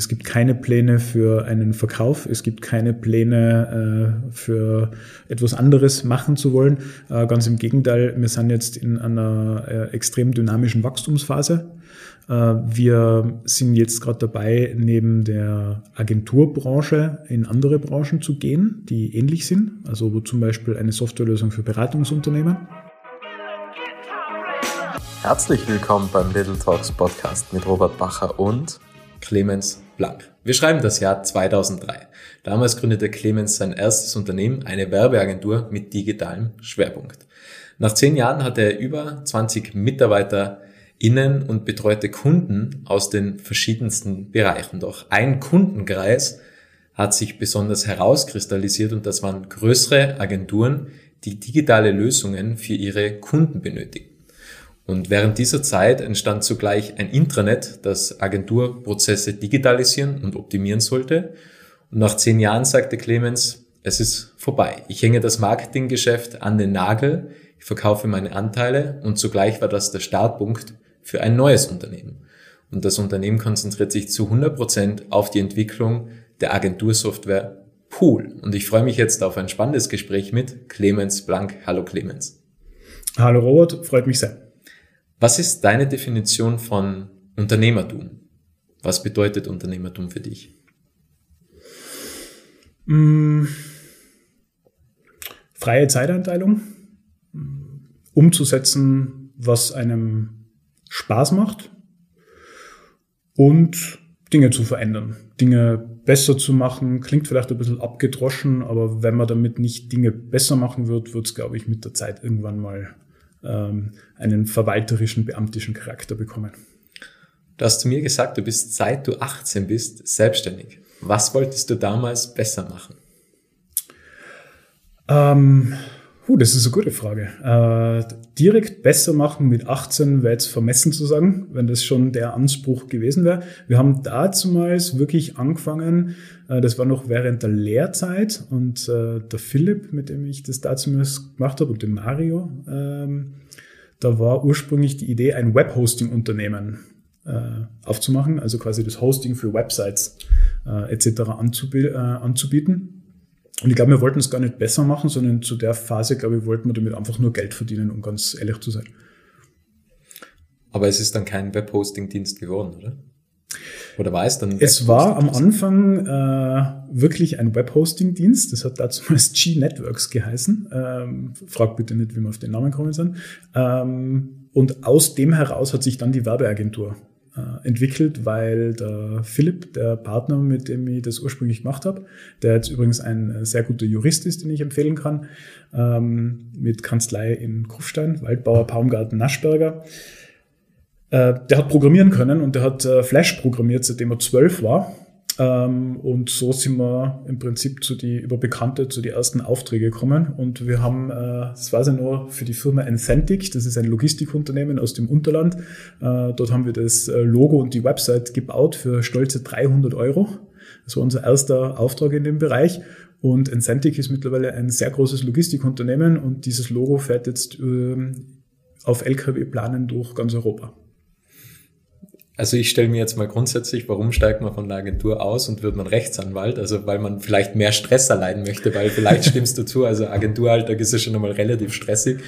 Es gibt keine Pläne für einen Verkauf, es gibt keine Pläne äh, für etwas anderes machen zu wollen. Äh, ganz im Gegenteil, wir sind jetzt in einer äh, extrem dynamischen Wachstumsphase. Äh, wir sind jetzt gerade dabei, neben der Agenturbranche in andere Branchen zu gehen, die ähnlich sind. Also zum Beispiel eine Softwarelösung für Beratungsunternehmen. Herzlich willkommen beim Little Talks Podcast mit Robert Bacher und Clemens Blank. Wir schreiben das Jahr 2003. Damals gründete Clemens sein erstes Unternehmen, eine Werbeagentur mit digitalem Schwerpunkt. Nach zehn Jahren hatte er über 20 Mitarbeiter innen und betreute Kunden aus den verschiedensten Bereichen. Doch ein Kundenkreis hat sich besonders herauskristallisiert und das waren größere Agenturen, die digitale Lösungen für ihre Kunden benötigen. Und während dieser Zeit entstand zugleich ein Intranet, das Agenturprozesse digitalisieren und optimieren sollte. Und nach zehn Jahren sagte Clemens, es ist vorbei. Ich hänge das Marketinggeschäft an den Nagel, ich verkaufe meine Anteile und zugleich war das der Startpunkt für ein neues Unternehmen. Und das Unternehmen konzentriert sich zu 100 Prozent auf die Entwicklung der Agentursoftware Pool. Und ich freue mich jetzt auf ein spannendes Gespräch mit Clemens Blank. Hallo Clemens. Hallo Robert, freut mich sehr. Was ist deine Definition von Unternehmertum? Was bedeutet Unternehmertum für dich? Mm, freie Zeiteinteilung, umzusetzen, was einem Spaß macht und Dinge zu verändern, Dinge besser zu machen. Klingt vielleicht ein bisschen abgedroschen, aber wenn man damit nicht Dinge besser machen wird, wird es, glaube ich, mit der Zeit irgendwann mal ähm, einen verwalterischen, beamtischen Charakter bekommen. Du hast zu mir gesagt, du bist seit du 18 bist selbstständig. Was wolltest du damals besser machen? Ähm, uh, das ist eine gute Frage. Äh, direkt besser machen mit 18 wäre jetzt vermessen zu sagen, wenn das schon der Anspruch gewesen wäre. Wir haben dazumals wirklich angefangen, äh, das war noch während der Lehrzeit und äh, der Philipp, mit dem ich das dazumals gemacht habe, und dem Mario, ähm, da war ursprünglich die Idee, ein Webhosting-Unternehmen äh, aufzumachen, also quasi das Hosting für Websites äh, etc. Anzubi äh, anzubieten. Und ich glaube, wir wollten es gar nicht besser machen, sondern zu der Phase, glaube ich, wollten wir damit einfach nur Geld verdienen, um ganz ehrlich zu sein. Aber es ist dann kein Webhosting-Dienst geworden, oder? Oder war es dann? Es war am Anfang äh, wirklich ein Webhosting-Dienst. Das hat dazu mal G-Networks geheißen. Ähm, frag bitte nicht, wie wir auf den Namen gekommen sind. Ähm, und aus dem heraus hat sich dann die Werbeagentur äh, entwickelt, weil der Philipp, der Partner, mit dem ich das ursprünglich gemacht habe, der jetzt übrigens ein sehr guter Jurist ist, den ich empfehlen kann, ähm, mit Kanzlei in Kufstein, Waldbauer, Baumgarten, Naschberger, äh, der hat programmieren können und der hat äh, Flash programmiert, seitdem er zwölf war. Ähm, und so sind wir im Prinzip zu die, über Bekannte zu die ersten Aufträge gekommen. Und wir haben, äh, das weiß ich nur, für die Firma Encentic, das ist ein Logistikunternehmen aus dem Unterland. Äh, dort haben wir das äh, Logo und die Website gebaut für stolze 300 Euro. Das war unser erster Auftrag in dem Bereich. Und Encentic ist mittlerweile ein sehr großes Logistikunternehmen und dieses Logo fährt jetzt ähm, auf LKW-Planen durch ganz Europa. Also ich stelle mir jetzt mal grundsätzlich, warum steigt man von der Agentur aus und wird man Rechtsanwalt? Also weil man vielleicht mehr Stress erleiden möchte, weil vielleicht stimmst du zu, also Agenturalltag ist ja schon einmal relativ stressig.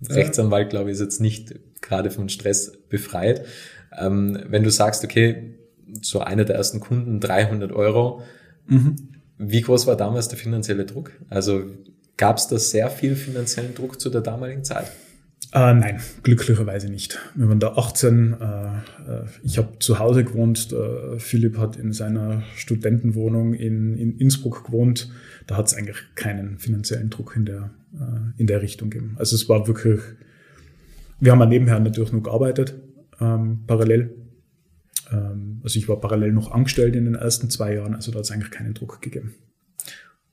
Ja. Rechtsanwalt, glaube ich, ist jetzt nicht gerade von Stress befreit. Ähm, wenn du sagst, okay, so einer der ersten Kunden 300 Euro, mhm. wie groß war damals der finanzielle Druck? Also gab es da sehr viel finanziellen Druck zu der damaligen Zeit? Äh, nein, glücklicherweise nicht. Wir waren da 18. Äh, äh, ich habe zu Hause gewohnt. Äh, Philipp hat in seiner Studentenwohnung in, in Innsbruck gewohnt. Da hat es eigentlich keinen finanziellen Druck in der, äh, in der Richtung gegeben. Also es war wirklich, wir haben nebenher natürlich noch gearbeitet, ähm, parallel. Ähm, also ich war parallel noch angestellt in den ersten zwei Jahren, also da hat es eigentlich keinen Druck gegeben.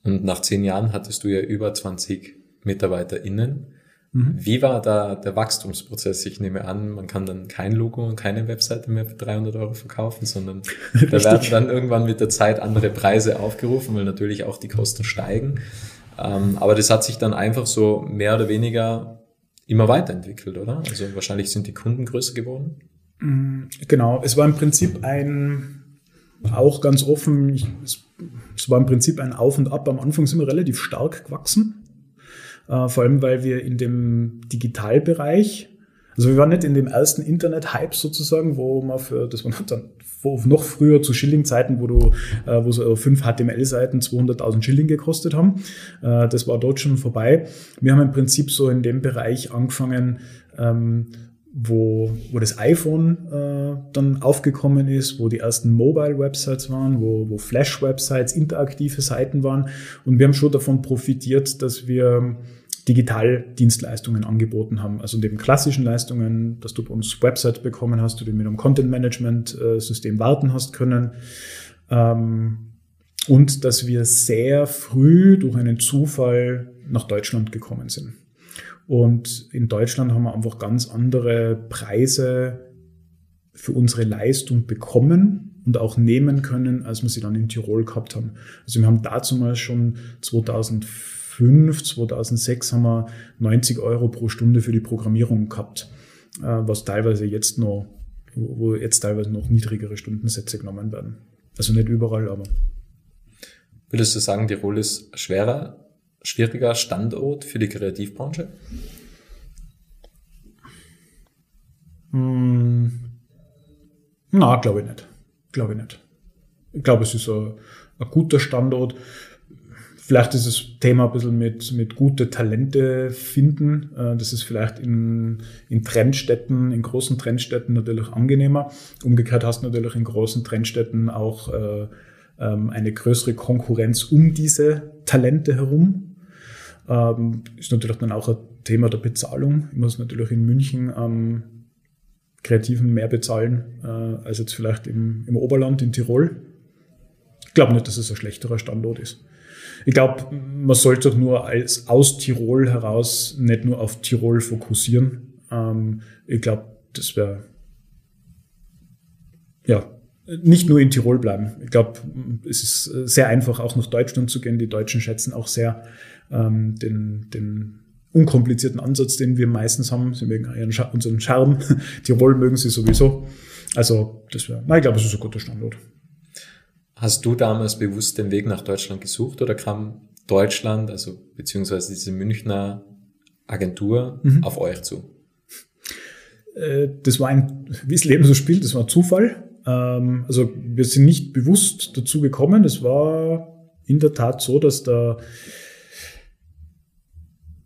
Und nach zehn Jahren hattest du ja über 20 MitarbeiterInnen. Mhm. Wie war da der Wachstumsprozess? Ich nehme an, man kann dann kein Logo und keine Webseite mehr für 300 Euro verkaufen, sondern da werden dann irgendwann mit der Zeit andere Preise aufgerufen, weil natürlich auch die Kosten steigen. Ähm, aber das hat sich dann einfach so mehr oder weniger immer weiterentwickelt, oder? Also wahrscheinlich sind die Kunden größer geworden. Mhm, genau, es war im Prinzip ein auch ganz offen, ich, es, es, war im Prinzip ein Auf und Ab. Am Anfang sind wir relativ stark gewachsen, äh, vor allem weil wir in dem Digitalbereich, also wir waren nicht in dem ersten Internet-Hype sozusagen, wo man für, das war dann noch früher zu Schilling-Zeiten, wo du, äh, wo so fünf HTML-Seiten 200.000 Schilling gekostet haben. Äh, das war dort schon vorbei. Wir haben im Prinzip so in dem Bereich angefangen, ähm, wo, wo das iPhone äh, dann aufgekommen ist, wo die ersten Mobile-Websites waren, wo, wo Flash-Websites, interaktive Seiten waren. Und wir haben schon davon profitiert, dass wir Digitaldienstleistungen angeboten haben. Also neben klassischen Leistungen, dass du bei uns Websites bekommen hast, du mit einem Content-Management-System warten hast können. Ähm, und dass wir sehr früh durch einen Zufall nach Deutschland gekommen sind. Und in Deutschland haben wir einfach ganz andere Preise für unsere Leistung bekommen und auch nehmen können, als wir sie dann in Tirol gehabt haben. Also wir haben dazu mal schon 2005, 2006 haben wir 90 Euro pro Stunde für die Programmierung gehabt, äh, was teilweise jetzt noch, wo jetzt teilweise noch niedrigere Stundensätze genommen werden. Also nicht überall, aber. Würdest du sagen, Tirol ist schwerer schwieriger Standort für die Kreativbranche? Hm. Na, glaube ich nicht. Glaube ich nicht. Ich glaube, es ist ein, ein guter Standort. Vielleicht ist das Thema ein bisschen mit, mit gute Talente finden. Äh, das ist vielleicht in, in Trendstädten, in großen Trendstädten natürlich angenehmer. Umgekehrt hast du natürlich in großen Trendstädten auch äh, ähm, eine größere Konkurrenz um diese Talente herum. Ähm, ist natürlich dann auch ein Thema der Bezahlung. Ich muss natürlich in München ähm, Kreativen mehr bezahlen äh, als jetzt vielleicht im, im Oberland in Tirol. Ich glaube nicht, dass es ein schlechterer Standort ist. Ich glaube, man sollte nur als aus Tirol heraus nicht nur auf Tirol fokussieren. Ähm, ich glaube, das wäre ja nicht nur in Tirol bleiben. Ich glaube, es ist sehr einfach, auch nach Deutschland zu gehen. Die Deutschen schätzen auch sehr ähm, den, den unkomplizierten Ansatz, den wir meistens haben. Sie mögen unseren Charme. Tirol mögen sie sowieso. Also, das wäre, ich glaube, es ist ein guter Standort. Hast du damals bewusst den Weg nach Deutschland gesucht oder kam Deutschland, also beziehungsweise diese Münchner Agentur, mhm. auf euch zu? Äh, das war ein, wie das Leben so spielt, das war Zufall. Ähm, also wir sind nicht bewusst dazu gekommen. Es war in der Tat so, dass der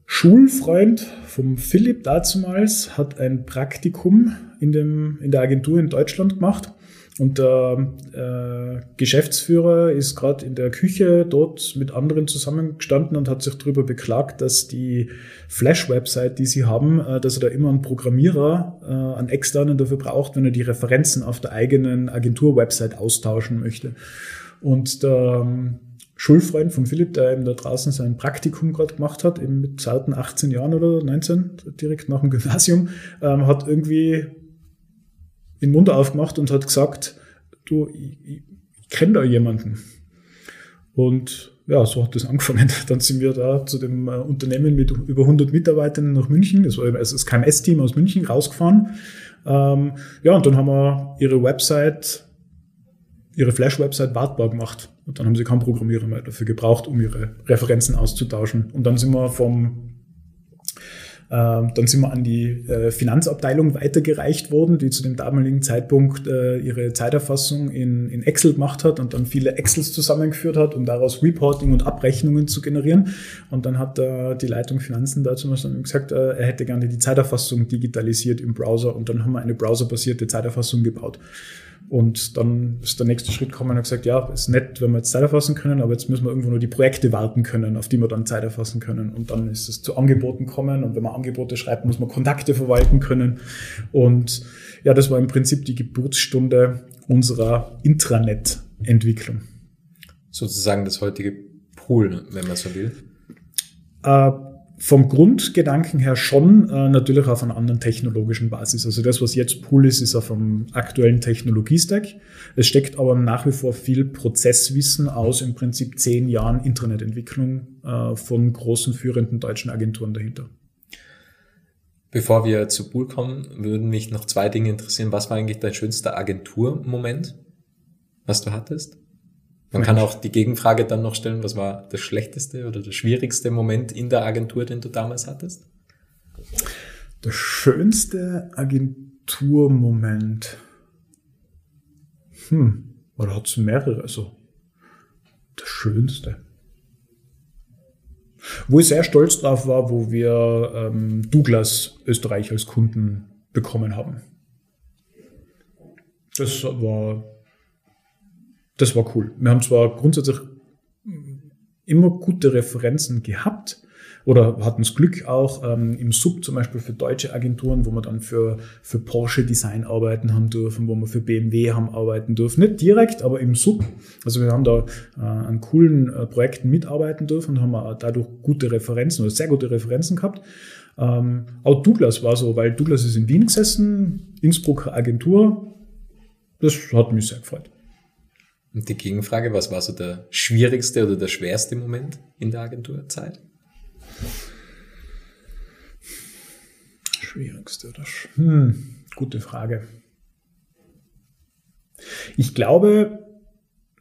Schulfreund vom Philipp dazumals hat ein Praktikum in, dem, in der Agentur in Deutschland gemacht. Und der äh, Geschäftsführer ist gerade in der Küche dort mit anderen zusammengestanden und hat sich darüber beklagt, dass die Flash-Website, die sie haben, äh, dass er da immer einen Programmierer, äh, einen externen dafür braucht, wenn er die Referenzen auf der eigenen Agentur-Website austauschen möchte. Und der Schulfreund von Philipp, der eben da draußen sein Praktikum gerade gemacht hat, eben mit zarten 18 Jahren oder 19, direkt nach dem Gymnasium, ähm, hat irgendwie den Mund aufgemacht und hat gesagt, du, ich, ich, kenne da jemanden. Und ja, so hat das angefangen. Dann sind wir da zu dem äh, Unternehmen mit über 100 Mitarbeitern nach München, das war also das KMS-Team aus München, rausgefahren. Ähm, ja, und dann haben wir ihre Website ihre Flash-Website wartbar gemacht. Und dann haben sie keinen Programmierer mehr dafür gebraucht, um ihre Referenzen auszutauschen. Und dann sind wir vom dann sind wir an die äh, Finanzabteilung weitergereicht worden, die zu dem damaligen Zeitpunkt äh, ihre Zeiterfassung in, Excel gemacht hat und dann viele Excels zusammengeführt hat, um daraus Reporting und Abrechnungen zu generieren. Und dann hat äh, die Leitung Finanzen dazu gesagt, er hätte gerne die Zeiterfassung digitalisiert im Browser und dann haben wir eine browserbasierte Zeiterfassung gebaut. Und dann ist der nächste Schritt gekommen und gesagt, ja, ist nett, wenn wir jetzt Zeit erfassen können, aber jetzt müssen wir irgendwo nur die Projekte warten können, auf die wir dann Zeit erfassen können. Und dann ist es zu Angeboten kommen. Und wenn man Angebote schreibt, muss man Kontakte verwalten können. Und ja, das war im Prinzip die Geburtsstunde unserer Intranet-Entwicklung. Sozusagen das heutige Pool, wenn man so will. Äh, vom Grundgedanken her schon äh, natürlich auf einer anderen technologischen Basis. Also das, was jetzt Pool ist, ist auf einem aktuellen Technologiestack. Es steckt aber nach wie vor viel Prozesswissen aus im Prinzip zehn Jahren Internetentwicklung äh, von großen führenden deutschen Agenturen dahinter. Bevor wir zu Pool kommen, würden mich noch zwei Dinge interessieren. Was war eigentlich dein schönster Agenturmoment? was du hattest? Man kann auch die Gegenfrage dann noch stellen, was war das schlechteste oder der schwierigste Moment in der Agentur, den du damals hattest? Der schönste Agenturmoment. Hm, oder hat es mehrere? Also, der schönste. Wo ich sehr stolz drauf war, wo wir ähm, Douglas Österreich als Kunden bekommen haben. Das war, das war cool. Wir haben zwar grundsätzlich immer gute Referenzen gehabt, oder hatten das Glück auch ähm, im Sub zum Beispiel für deutsche Agenturen, wo wir dann für, für Porsche Design arbeiten haben dürfen, wo wir für BMW haben arbeiten dürfen. Nicht direkt, aber im Sub. Also wir haben da äh, an coolen äh, Projekten mitarbeiten dürfen und haben dadurch gute Referenzen oder sehr gute Referenzen gehabt. Ähm, auch Douglas war so, weil Douglas ist in Wien gesessen, Innsbrucker Agentur. Das hat mich sehr gefreut. Und die Gegenfrage, was war so der schwierigste oder der schwerste Moment in der Agenturzeit? Schwierigste oder sch hm, gute Frage. Ich glaube,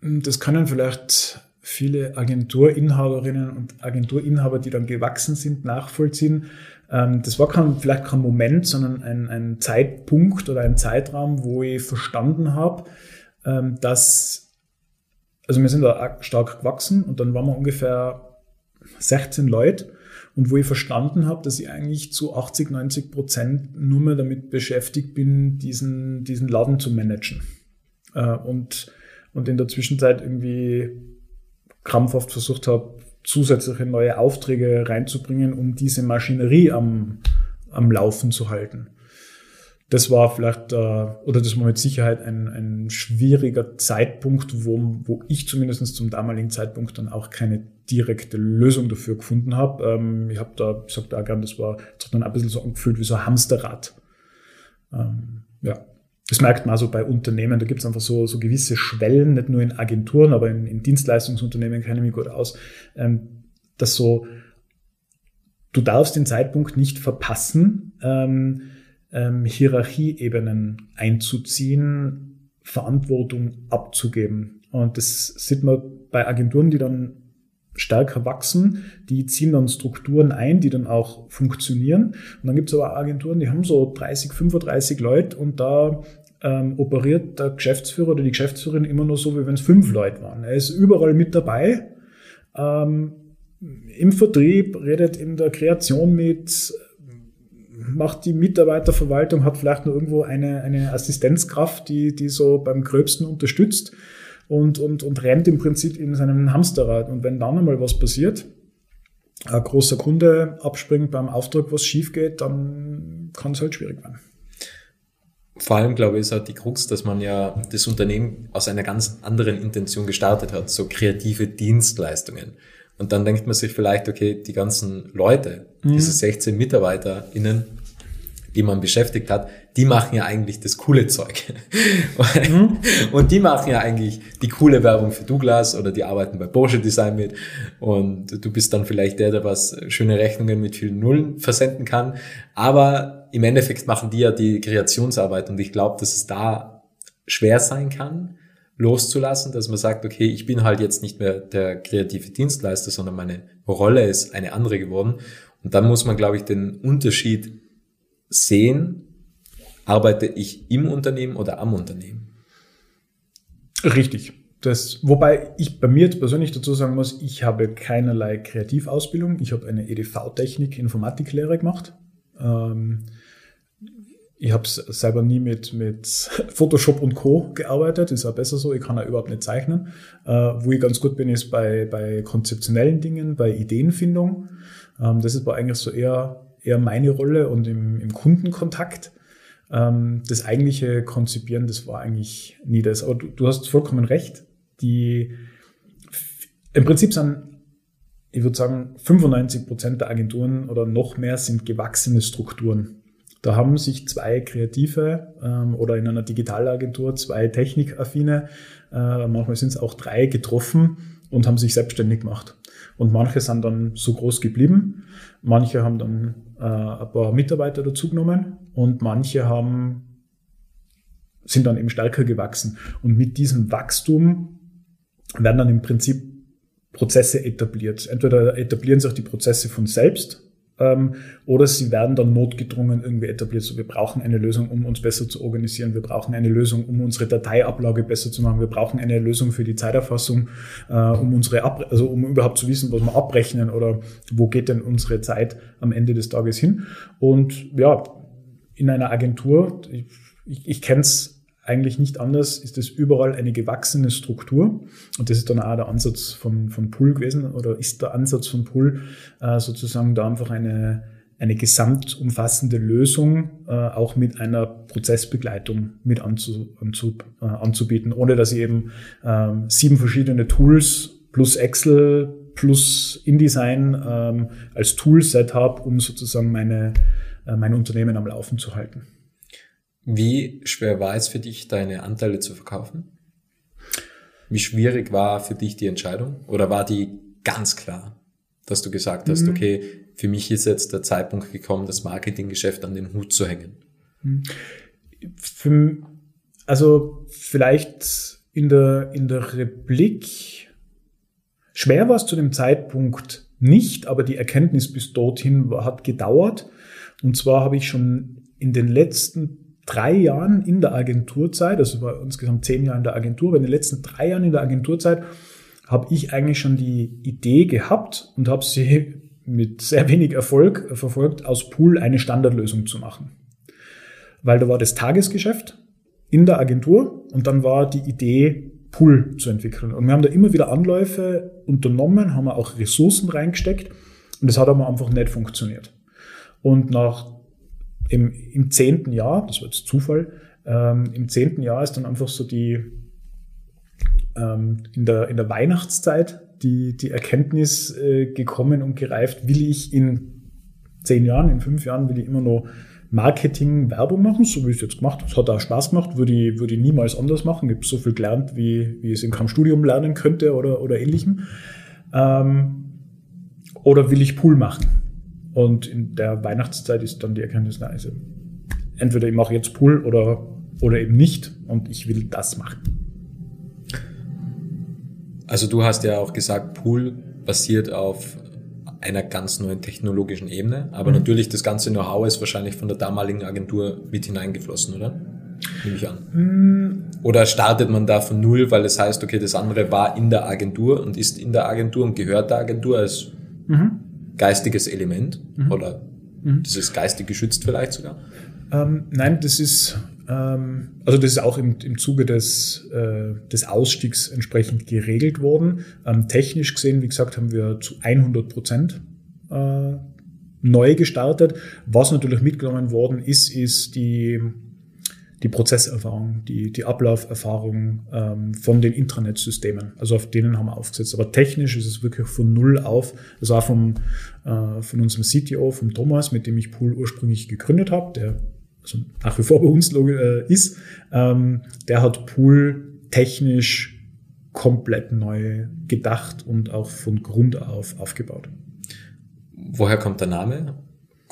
das können vielleicht viele Agenturinhaberinnen und Agenturinhaber, die dann gewachsen sind, nachvollziehen. Ähm, das war kein, vielleicht kein Moment, sondern ein, ein Zeitpunkt oder ein Zeitraum, wo ich verstanden habe, ähm, dass, also wir sind da stark gewachsen und dann waren wir ungefähr 16 Leute und wo ich verstanden habe, dass ich eigentlich zu 80, 90 Prozent nur mehr damit beschäftigt bin, diesen, diesen Laden zu managen. Äh, und, und in der Zwischenzeit irgendwie krampfhaft versucht habe, zusätzliche neue Aufträge reinzubringen, um diese Maschinerie am, am Laufen zu halten. Das war vielleicht, äh, oder das war mit Sicherheit ein, ein schwieriger Zeitpunkt, wo, wo ich zumindest zum damaligen Zeitpunkt dann auch keine direkte Lösung dafür gefunden habe. Ähm, ich habe da, ich sag da gern, das war das hat dann ein bisschen so angefühlt wie so ein Hamsterrad. Ähm, ja. Das merkt man also bei Unternehmen, da gibt es einfach so, so gewisse Schwellen, nicht nur in Agenturen, aber in, in Dienstleistungsunternehmen kenne ich mich gut aus, ähm, dass so, du darfst den Zeitpunkt nicht verpassen, ähm, ähm, Hierarchieebenen einzuziehen, Verantwortung abzugeben. Und das sieht man bei Agenturen, die dann stärker wachsen, die ziehen dann Strukturen ein, die dann auch funktionieren. Und dann gibt es aber Agenturen, die haben so 30, 35 Leute und da ähm, operiert der Geschäftsführer oder die Geschäftsführerin immer nur so, wie wenn es fünf Leute waren. Er ist überall mit dabei, ähm, im Vertrieb, redet in der Kreation mit, macht die Mitarbeiterverwaltung, hat vielleicht nur irgendwo eine, eine Assistenzkraft, die, die so beim Gröbsten unterstützt und, und, und rennt im Prinzip in seinem Hamsterrad. Und wenn dann einmal was passiert, ein großer Kunde abspringt beim Auftrag, was schief geht, dann kann es halt schwierig werden. Vor allem, glaube ich, ist halt die Krux, dass man ja das Unternehmen aus einer ganz anderen Intention gestartet hat, so kreative Dienstleistungen. Und dann denkt man sich vielleicht, okay, die ganzen Leute, mhm. diese 16 MitarbeiterInnen, die man beschäftigt hat, die machen ja eigentlich das coole Zeug. Mhm. Und die machen ja eigentlich die coole Werbung für Douglas oder die arbeiten bei Porsche Design mit. Und du bist dann vielleicht der, der was schöne Rechnungen mit vielen Nullen versenden kann. Aber im Endeffekt machen die ja die Kreationsarbeit und ich glaube, dass es da schwer sein kann, loszulassen, dass man sagt, okay, ich bin halt jetzt nicht mehr der kreative Dienstleister, sondern meine Rolle ist eine andere geworden. Und dann muss man, glaube ich, den Unterschied sehen, arbeite ich im Unternehmen oder am Unternehmen? Richtig. Das, wobei ich bei mir persönlich dazu sagen muss, ich habe keinerlei Kreativausbildung. Ich habe eine EDV-Technik Informatiklehre gemacht. Ähm, ich habe selber nie mit, mit Photoshop und Co. gearbeitet, ist auch besser so, ich kann ja überhaupt nicht zeichnen. Äh, wo ich ganz gut bin, ist bei, bei konzeptionellen Dingen, bei Ideenfindung. Ähm, das ist eigentlich so eher eher meine Rolle und im, im Kundenkontakt. Ähm, das eigentliche Konzipieren, das war eigentlich nie das. Aber du, du hast vollkommen recht. Die, im Prinzip sind, ich würde sagen, 95 Prozent der Agenturen oder noch mehr sind gewachsene Strukturen. Da haben sich zwei Kreative ähm, oder in einer Digitalagentur zwei Technikaffine, äh, manchmal sind es auch drei, getroffen und haben sich selbstständig gemacht. Und manche sind dann so groß geblieben, manche haben dann äh, ein paar Mitarbeiter dazugenommen und manche haben sind dann eben stärker gewachsen. Und mit diesem Wachstum werden dann im Prinzip Prozesse etabliert. Entweder etablieren sich die Prozesse von selbst ähm, oder sie werden dann notgedrungen irgendwie etabliert. So, wir brauchen eine Lösung, um uns besser zu organisieren. Wir brauchen eine Lösung, um unsere Dateiablage besser zu machen. Wir brauchen eine Lösung für die Zeiterfassung, äh, um unsere Ab also um überhaupt zu wissen, was wir abrechnen oder wo geht denn unsere Zeit am Ende des Tages hin. Und ja, in einer Agentur, ich, ich, ich kenne es eigentlich nicht anders, ist es überall eine gewachsene Struktur. Und das ist dann auch der Ansatz von, von Pool gewesen oder ist der Ansatz von Pool, äh, sozusagen da einfach eine, eine gesamtumfassende Lösung äh, auch mit einer Prozessbegleitung mit anzu, anzu, äh, anzubieten, ohne dass ich eben ähm, sieben verschiedene Tools plus Excel plus InDesign ähm, als Toolset habe, um sozusagen meine, äh, mein Unternehmen am Laufen zu halten. Wie schwer war es für dich, deine Anteile zu verkaufen? Wie schwierig war für dich die Entscheidung? Oder war die ganz klar, dass du gesagt hast, mhm. okay, für mich ist jetzt der Zeitpunkt gekommen, das Marketinggeschäft an den Hut zu hängen? Mhm. Für, also vielleicht in der, in der Replik, schwer war es zu dem Zeitpunkt nicht, aber die Erkenntnis bis dorthin hat gedauert. Und zwar habe ich schon in den letzten drei Jahren in der Agenturzeit, also war insgesamt zehn Jahre in der Agentur, aber in den letzten drei Jahren in der Agenturzeit habe ich eigentlich schon die Idee gehabt und habe sie mit sehr wenig Erfolg verfolgt, aus Pool eine Standardlösung zu machen. Weil da war das Tagesgeschäft in der Agentur und dann war die Idee, Pool zu entwickeln. Und wir haben da immer wieder Anläufe unternommen, haben auch Ressourcen reingesteckt und das hat aber einfach nicht funktioniert. Und nach im, im zehnten Jahr, das war jetzt Zufall, ähm, im zehnten Jahr ist dann einfach so die, ähm, in, der, in der Weihnachtszeit die, die Erkenntnis äh, gekommen und gereift, will ich in zehn Jahren, in fünf Jahren, will ich immer noch Marketing, Werbung machen, so wie ich es jetzt gemacht habe. Es hat auch Spaß gemacht, würde ich, würde ich niemals anders machen. Ich habe so viel gelernt, wie, wie ich es in keinem Studium lernen könnte oder, oder ähnlichem. Ähm, oder will ich Pool machen? Und in der Weihnachtszeit ist dann die Erkenntnis, na, also entweder ich mache jetzt Pool oder, oder eben nicht und ich will das machen. Also du hast ja auch gesagt, Pool basiert auf einer ganz neuen technologischen Ebene, aber mhm. natürlich das ganze Know-how ist wahrscheinlich von der damaligen Agentur mit hineingeflossen, oder? Nehme ich an. Mhm. Oder startet man da von null, weil es heißt, okay, das andere war in der Agentur und ist in der Agentur und gehört der Agentur als mhm geistiges Element mhm. oder mhm. das ist geistig geschützt vielleicht sogar? Ähm, nein, das ist ähm, also das ist auch im, im Zuge des, äh, des Ausstiegs entsprechend geregelt worden. Ähm, technisch gesehen, wie gesagt, haben wir zu 100 Prozent äh, neu gestartet. Was natürlich mitgenommen worden ist, ist die die Prozesserfahrung, die, die Ablauferfahrung ähm, von den Intranet-Systemen. Also auf denen haben wir aufgesetzt. Aber technisch ist es wirklich von null auf. Das war vom, äh, von unserem CTO, vom Thomas, mit dem ich Pool ursprünglich gegründet habe, der also nach wie vor bei uns äh, ist. Ähm, der hat Pool technisch komplett neu gedacht und auch von Grund auf aufgebaut. Woher kommt der Name?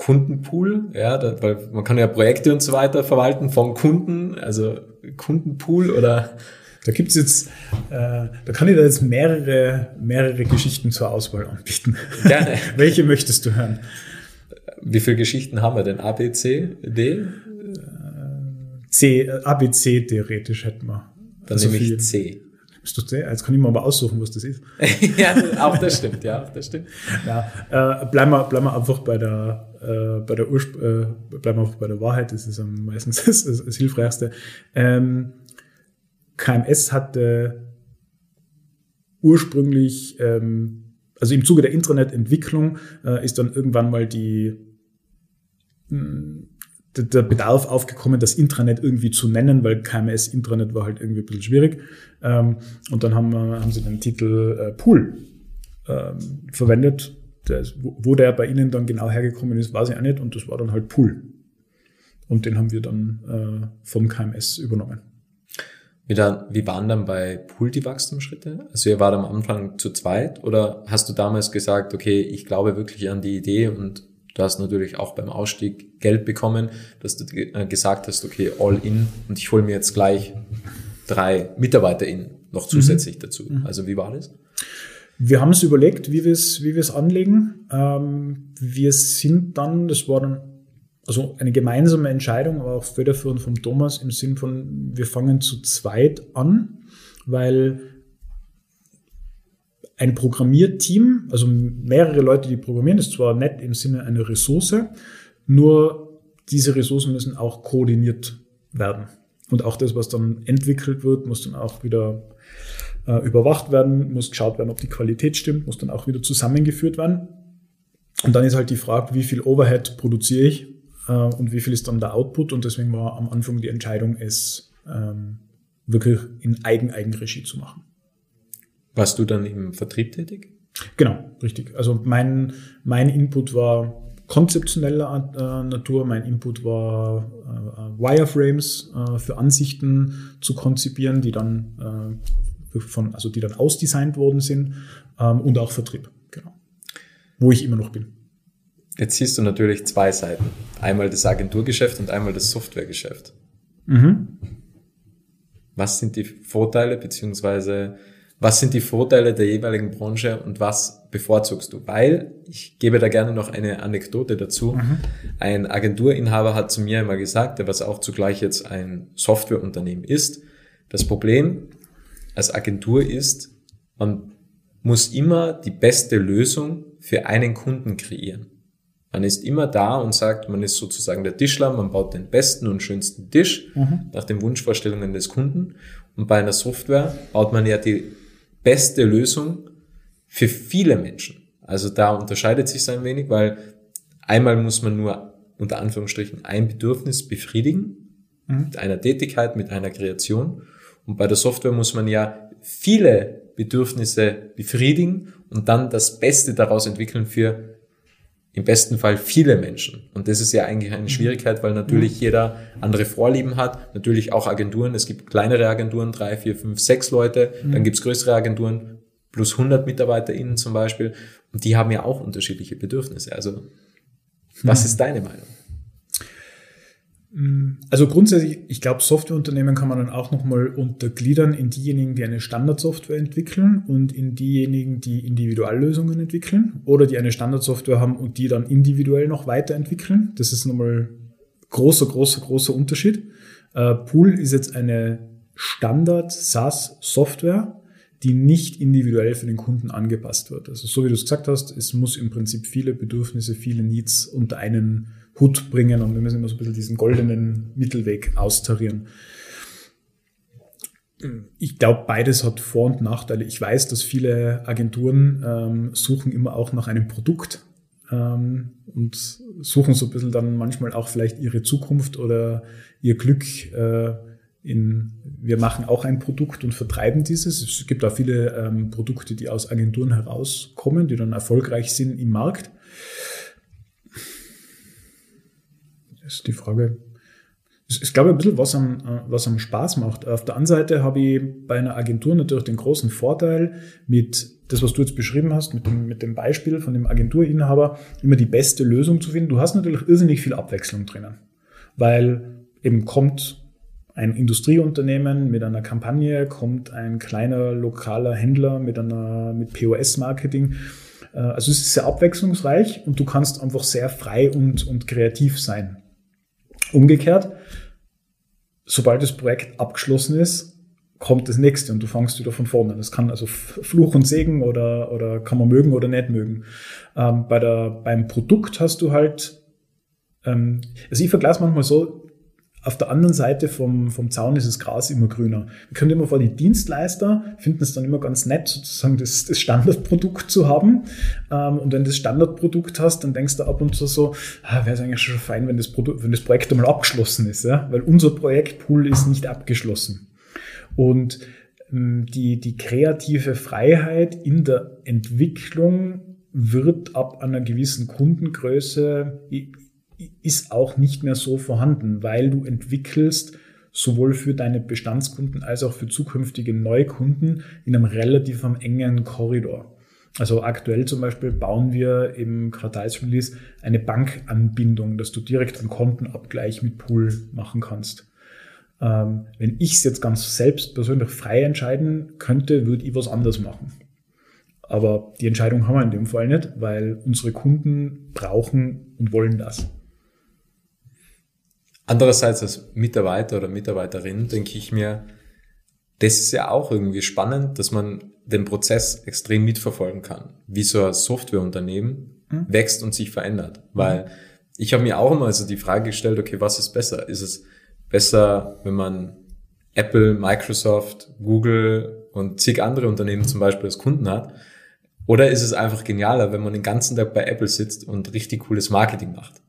Kundenpool, ja, da, weil man kann ja Projekte und so weiter verwalten von Kunden, also Kundenpool oder da gibt's jetzt, äh, da kann ich da jetzt mehrere, mehrere Geschichten zur Auswahl anbieten. Gerne. Welche möchtest du hören? Wie viele Geschichten haben wir denn? A, B, C, D? C, A, B, C theoretisch hätten wir. Dann also nehme ich C. Bist du C? Jetzt kann ich mir aber aussuchen, was das ist. ja, auch das stimmt, ja, auch das stimmt. Ja, äh, bleiben wir, bleiben wir einfach bei der, äh, bei der Urspr äh, bleiben wir einfach bei der Wahrheit, das ist am meistens das, das, das Hilfreichste. Ähm, KMS hatte ursprünglich, ähm, also im Zuge der Internetentwicklung äh, ist dann irgendwann mal die mh, der Bedarf aufgekommen, das Intranet irgendwie zu nennen, weil KMS Intranet war halt irgendwie ein bisschen schwierig. Ähm, und dann haben, haben sie den Titel äh, Pool ähm, verwendet. Wo der bei Ihnen dann genau hergekommen ist, weiß ich auch nicht. Und das war dann halt Pool. Und den haben wir dann äh, vom KMS übernommen. Wie, dann, wie waren dann bei Pool die Wachstumsschritte? Also ihr wart am Anfang zu zweit oder hast du damals gesagt, okay, ich glaube wirklich an die Idee und Du hast natürlich auch beim Ausstieg Geld bekommen, dass du äh, gesagt hast, okay, all in und ich hole mir jetzt gleich drei MitarbeiterInnen noch mhm. zusätzlich mhm. dazu. Also wie war das? Wir haben es überlegt, wie wir es wie wir es anlegen. Ähm, wir sind dann, das war dann also eine gemeinsame Entscheidung, aber auch federführend von Thomas im Sinn von, wir fangen zu zweit an, weil ein Programmierteam, also mehrere Leute, die programmieren, ist zwar nett im Sinne einer Ressource, nur diese Ressourcen müssen auch koordiniert werden. Und auch das, was dann entwickelt wird, muss dann auch wieder äh, überwacht werden, muss geschaut werden, ob die Qualität stimmt, muss dann auch wieder zusammengeführt werden. Und dann ist halt die Frage, wie viel Overhead produziere ich äh, und wie viel ist dann der Output. Und deswegen war am Anfang die Entscheidung, es ähm, wirklich in Eigen-Eigenregie zu machen. Warst du dann im Vertrieb tätig? Genau, richtig. Also mein, mein Input war konzeptioneller äh, Natur. Mein Input war äh, Wireframes äh, für Ansichten zu konzipieren, die dann äh, von, also die dann ausdesignt worden sind ähm, und auch Vertrieb, genau. Wo ich immer noch bin. Jetzt siehst du natürlich zwei Seiten. Einmal das Agenturgeschäft und einmal das Softwaregeschäft. Mhm. Was sind die Vorteile beziehungsweise was sind die Vorteile der jeweiligen Branche und was bevorzugst du? Weil, ich gebe da gerne noch eine Anekdote dazu. Mhm. Ein Agenturinhaber hat zu mir immer gesagt, der was auch zugleich jetzt ein Softwareunternehmen ist, das Problem als Agentur ist, man muss immer die beste Lösung für einen Kunden kreieren. Man ist immer da und sagt, man ist sozusagen der Tischler, man baut den besten und schönsten Tisch mhm. nach den Wunschvorstellungen des Kunden. Und bei einer Software baut man ja die beste Lösung für viele Menschen. Also da unterscheidet sich ein wenig, weil einmal muss man nur unter Anführungsstrichen ein Bedürfnis befriedigen mhm. mit einer Tätigkeit, mit einer Kreation. Und bei der Software muss man ja viele Bedürfnisse befriedigen und dann das Beste daraus entwickeln für im besten Fall viele Menschen. Und das ist ja eigentlich eine mhm. Schwierigkeit, weil natürlich mhm. jeder andere Vorlieben hat. Natürlich auch Agenturen. Es gibt kleinere Agenturen, drei, vier, fünf, sechs Leute. Mhm. Dann gibt's größere Agenturen, plus 100 MitarbeiterInnen zum Beispiel. Und die haben ja auch unterschiedliche Bedürfnisse. Also, was ist deine Meinung? Also grundsätzlich, ich glaube, Softwareunternehmen kann man dann auch nochmal untergliedern in diejenigen, die eine Standardsoftware entwickeln und in diejenigen, die Individuallösungen entwickeln oder die eine Standardsoftware haben und die dann individuell noch weiterentwickeln. Das ist nochmal großer, großer, großer Unterschied. Äh, Pool ist jetzt eine Standard SaaS-Software, die nicht individuell für den Kunden angepasst wird. Also so wie du es gesagt hast, es muss im Prinzip viele Bedürfnisse, viele Needs unter einen Hut bringen und wir müssen immer so ein bisschen diesen goldenen Mittelweg austarieren. Ich glaube, beides hat Vor- und Nachteile. Ich weiß, dass viele Agenturen ähm, suchen immer auch nach einem Produkt ähm, und suchen so ein bisschen dann manchmal auch vielleicht ihre Zukunft oder ihr Glück äh, in, wir machen auch ein Produkt und vertreiben dieses. Es gibt auch viele ähm, Produkte, die aus Agenturen herauskommen, die dann erfolgreich sind im Markt. Ist die Frage. Es ist, glaube ich, ein bisschen was am, äh, was am Spaß macht. Auf der anderen Seite habe ich bei einer Agentur natürlich den großen Vorteil, mit das, was du jetzt beschrieben hast, mit dem, mit dem Beispiel von dem Agenturinhaber, immer die beste Lösung zu finden. Du hast natürlich irrsinnig viel Abwechslung drinnen, weil eben kommt ein Industrieunternehmen mit einer Kampagne, kommt ein kleiner lokaler Händler mit einer, mit POS-Marketing. Äh, also es ist sehr abwechslungsreich und du kannst einfach sehr frei und, und kreativ sein. Umgekehrt, sobald das Projekt abgeschlossen ist, kommt das nächste und du fangst wieder von vorne. Das kann also Fluch und Segen oder, oder kann man mögen oder nicht mögen. Ähm, bei der, beim Produkt hast du halt, ähm, also ich vergleiche manchmal so, auf der anderen Seite vom, vom Zaun ist das Gras immer grüner. Wir können immer vor, die Dienstleister finden es dann immer ganz nett, sozusagen das, das Standardprodukt zu haben. Ähm, und wenn du das Standardprodukt hast, dann denkst du ab und zu so, ah, wäre es eigentlich schon fein, wenn das, Produkt, wenn das Projekt einmal abgeschlossen ist, ja? weil unser Projektpool ist nicht abgeschlossen. Und ähm, die, die kreative Freiheit in der Entwicklung wird ab einer gewissen Kundengröße ist auch nicht mehr so vorhanden, weil du entwickelst sowohl für deine Bestandskunden als auch für zukünftige Neukunden in einem relativ engen Korridor. Also aktuell zum Beispiel bauen wir im Quartalsrelease eine Bankanbindung, dass du direkt einen Kontenabgleich mit Pool machen kannst. Ähm, wenn ich es jetzt ganz selbst persönlich frei entscheiden könnte, würde ich was anderes machen. Aber die Entscheidung haben wir in dem Fall nicht, weil unsere Kunden brauchen und wollen das. Andererseits als Mitarbeiter oder Mitarbeiterin denke ich mir, das ist ja auch irgendwie spannend, dass man den Prozess extrem mitverfolgen kann, wie so ein Softwareunternehmen mhm. wächst und sich verändert. Weil ich habe mir auch immer also die Frage gestellt, okay, was ist besser? Ist es besser, wenn man Apple, Microsoft, Google und zig andere Unternehmen zum Beispiel als Kunden hat? Oder ist es einfach genialer, wenn man den ganzen Tag bei Apple sitzt und richtig cooles Marketing macht?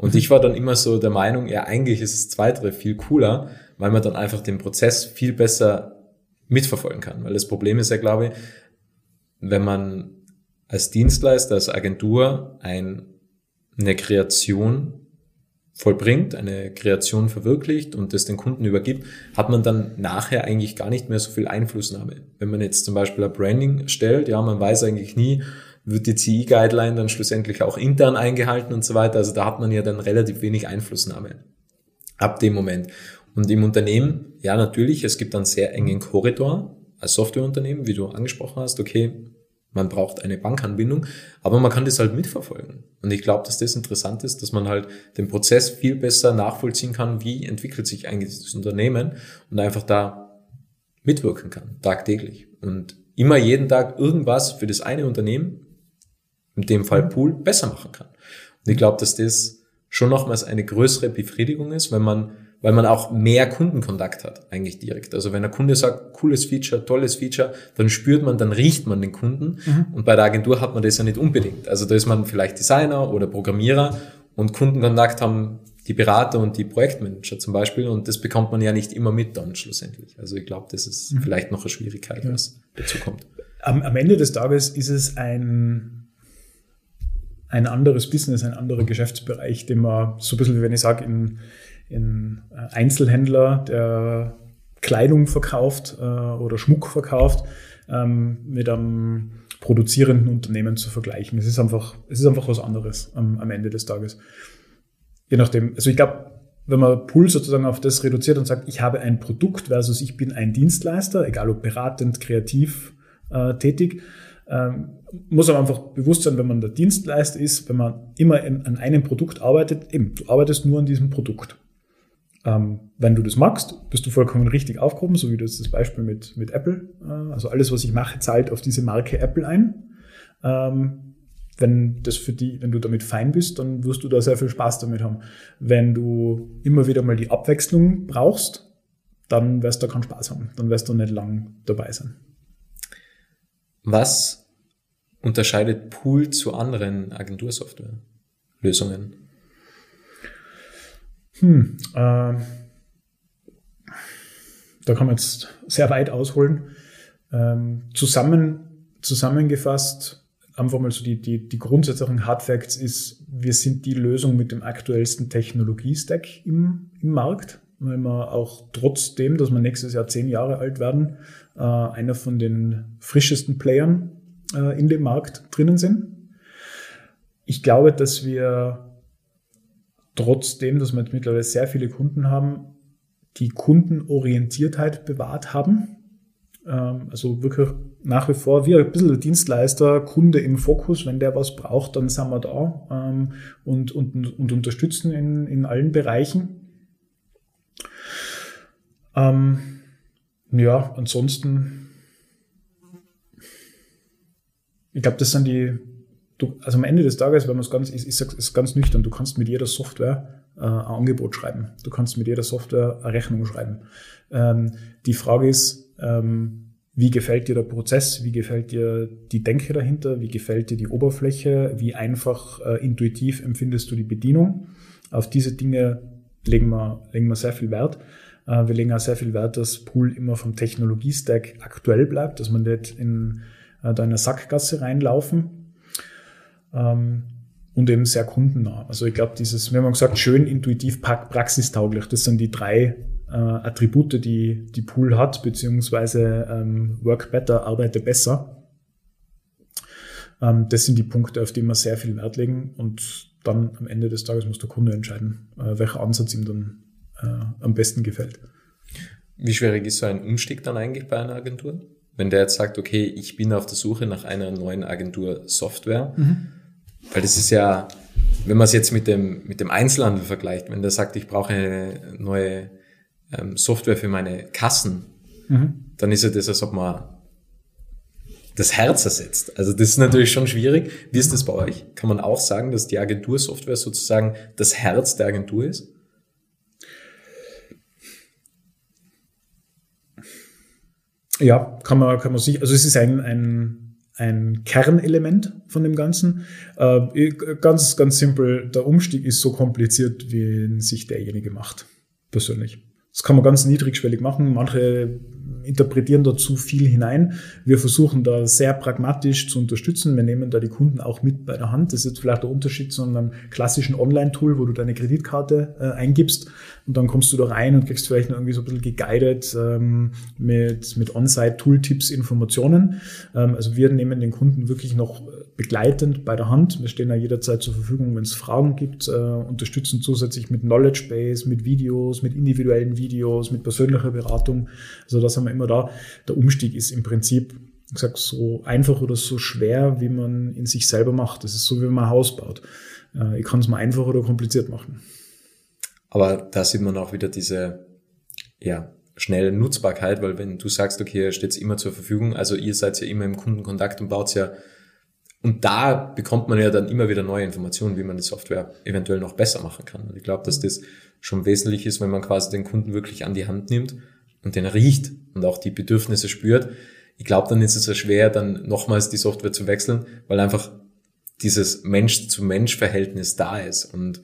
Und ich war dann immer so der Meinung, ja, eigentlich ist das Zweitere viel cooler, weil man dann einfach den Prozess viel besser mitverfolgen kann. Weil das Problem ist ja, glaube ich, wenn man als Dienstleister, als Agentur ein, eine Kreation vollbringt, eine Kreation verwirklicht und das den Kunden übergibt, hat man dann nachher eigentlich gar nicht mehr so viel Einflussnahme. Wenn man jetzt zum Beispiel ein Branding stellt, ja, man weiß eigentlich nie, wird die CI-Guideline dann schlussendlich auch intern eingehalten und so weiter. Also da hat man ja dann relativ wenig Einflussnahme ab dem Moment. Und im Unternehmen, ja, natürlich, es gibt einen sehr engen Korridor als Softwareunternehmen, wie du angesprochen hast, okay, man braucht eine Bankanbindung, aber man kann das halt mitverfolgen. Und ich glaube, dass das interessant ist, dass man halt den Prozess viel besser nachvollziehen kann, wie entwickelt sich eigentlich das Unternehmen und einfach da mitwirken kann, tagtäglich. Und immer jeden Tag irgendwas für das eine Unternehmen, in dem Fall Pool, besser machen kann. Und ich glaube, dass das schon nochmals eine größere Befriedigung ist, wenn man weil man auch mehr Kundenkontakt hat, eigentlich direkt. Also wenn der Kunde sagt, cooles Feature, tolles Feature, dann spürt man, dann riecht man den Kunden. Mhm. Und bei der Agentur hat man das ja nicht unbedingt. Also da ist man vielleicht Designer oder Programmierer und Kundenkontakt haben die Berater und die Projektmanager zum Beispiel und das bekommt man ja nicht immer mit dann schlussendlich. Also ich glaube, das ist mhm. vielleicht noch eine Schwierigkeit, ja. was dazu kommt. Am, am Ende des Tages ist es ein, ein anderes Business, ein anderer Geschäftsbereich, den man so ein bisschen, wie wenn ich sage, in ein äh, Einzelhändler, der Kleidung verkauft äh, oder Schmuck verkauft, ähm, mit einem produzierenden Unternehmen zu vergleichen. Es ist einfach, es ist einfach was anderes am, am Ende des Tages. Je nachdem, also ich glaube, wenn man Pool sozusagen auf das reduziert und sagt, ich habe ein Produkt versus ich bin ein Dienstleister, egal ob beratend, kreativ äh, tätig, ähm, muss aber einfach bewusst sein, wenn man der Dienstleister ist, wenn man immer in, an einem Produkt arbeitet, eben, du arbeitest nur an diesem Produkt. Ähm, wenn du das magst, bist du vollkommen richtig aufgehoben, so wie das das Beispiel mit, mit Apple. Äh, also alles, was ich mache, zahlt auf diese Marke Apple ein. Ähm, wenn das für die, wenn du damit fein bist, dann wirst du da sehr viel Spaß damit haben. Wenn du immer wieder mal die Abwechslung brauchst, dann wirst du keinen Spaß haben. Dann wirst du nicht lang dabei sein. Was unterscheidet Pool zu anderen Agentursoftware-Lösungen? Hm, äh, da kann man jetzt sehr weit ausholen. Ähm, zusammen, zusammengefasst, einfach mal so die, die, die grundsätzlichen Hard Facts ist, wir sind die Lösung mit dem aktuellsten Technologie-Stack im, im Markt, weil wir auch trotzdem, dass wir nächstes Jahr zehn Jahre alt werden, äh, einer von den frischesten Playern äh, in dem Markt drinnen sind. Ich glaube, dass wir trotzdem, dass wir jetzt mittlerweile sehr viele Kunden haben, die Kundenorientiertheit bewahrt haben. Ähm, also wirklich nach wie vor wie ein bisschen Dienstleister, Kunde im Fokus. Wenn der was braucht, dann sind wir da ähm, und, und, und unterstützen in, in allen Bereichen. Ähm, ja, ansonsten, ich glaube, das sind die, du, also am Ende des Tages, wenn man es ganz, ich, ich sage es ganz nüchtern, du kannst mit jeder Software äh, ein Angebot schreiben. Du kannst mit jeder Software eine Rechnung schreiben. Ähm, die Frage ist, ähm, wie gefällt dir der Prozess? Wie gefällt dir die Denke dahinter? Wie gefällt dir die Oberfläche? Wie einfach äh, intuitiv empfindest du die Bedienung? Auf diese Dinge legen wir, legen wir sehr viel Wert. Äh, wir legen auch sehr viel Wert, dass Pool immer vom Technologiestack aktuell bleibt, dass man nicht in äh, da Sackgasse reinlaufen ähm, und eben sehr kundennah. Also ich glaube, dieses, wir haben gesagt, schön, intuitiv, praxistauglich, das sind die drei äh, Attribute, die die Pool hat, beziehungsweise ähm, Work Better, arbeite besser. Ähm, das sind die Punkte, auf die wir sehr viel Wert legen und dann am Ende des Tages muss der Kunde entscheiden, äh, welcher Ansatz ihm dann äh, am besten gefällt. Wie schwierig ist so ein Umstieg dann eigentlich bei einer Agentur? Wenn der jetzt sagt, okay, ich bin auf der Suche nach einer neuen Agentur Software, mhm. weil das ist ja, wenn man es jetzt mit dem, mit dem Einzelhandel vergleicht, wenn der sagt, ich brauche eine neue ähm, Software für meine Kassen, mhm. dann ist ja das, als ob man das Herz ersetzt. Also das ist natürlich schon schwierig. Wie ist das bei euch? Kann man auch sagen, dass die Agentursoftware sozusagen das Herz der Agentur ist? Ja, kann man, kann man sich, also es ist ein, ein, ein Kernelement von dem Ganzen. Äh, ganz, ganz simpel, der Umstieg ist so kompliziert, wie sich derjenige macht, persönlich. Das kann man ganz niedrigschwellig machen. Manche interpretieren da zu viel hinein. Wir versuchen da sehr pragmatisch zu unterstützen. Wir nehmen da die Kunden auch mit bei der Hand. Das ist jetzt vielleicht der Unterschied zu einem klassischen Online-Tool, wo du deine Kreditkarte äh, eingibst und dann kommst du da rein und kriegst vielleicht noch irgendwie so ein bisschen geguided ähm, mit, mit On-Site-Tooltips Informationen. Ähm, also wir nehmen den Kunden wirklich noch begleitend bei der Hand. Wir stehen da jederzeit zur Verfügung, wenn es Fragen gibt, äh, unterstützen zusätzlich mit Knowledge Base, mit Videos, mit individuellen Videos, mit persönlicher Beratung. Also das haben wir immer da. Der Umstieg ist im Prinzip, ich sag, so einfach oder so schwer, wie man in sich selber macht. Das ist so, wie man ein Haus baut. Äh, ich kann es mal einfach oder kompliziert machen. Aber da sieht man auch wieder diese, ja, schnelle Nutzbarkeit, weil wenn du sagst, okay, steht immer zur Verfügung, also ihr seid ja immer im Kundenkontakt und baut ja und da bekommt man ja dann immer wieder neue Informationen, wie man die Software eventuell noch besser machen kann. Und ich glaube, dass das schon wesentlich ist, wenn man quasi den Kunden wirklich an die Hand nimmt und den riecht und auch die Bedürfnisse spürt. Ich glaube, dann ist es ja schwer, dann nochmals die Software zu wechseln, weil einfach dieses Mensch-zu-Mensch-Verhältnis da ist. Und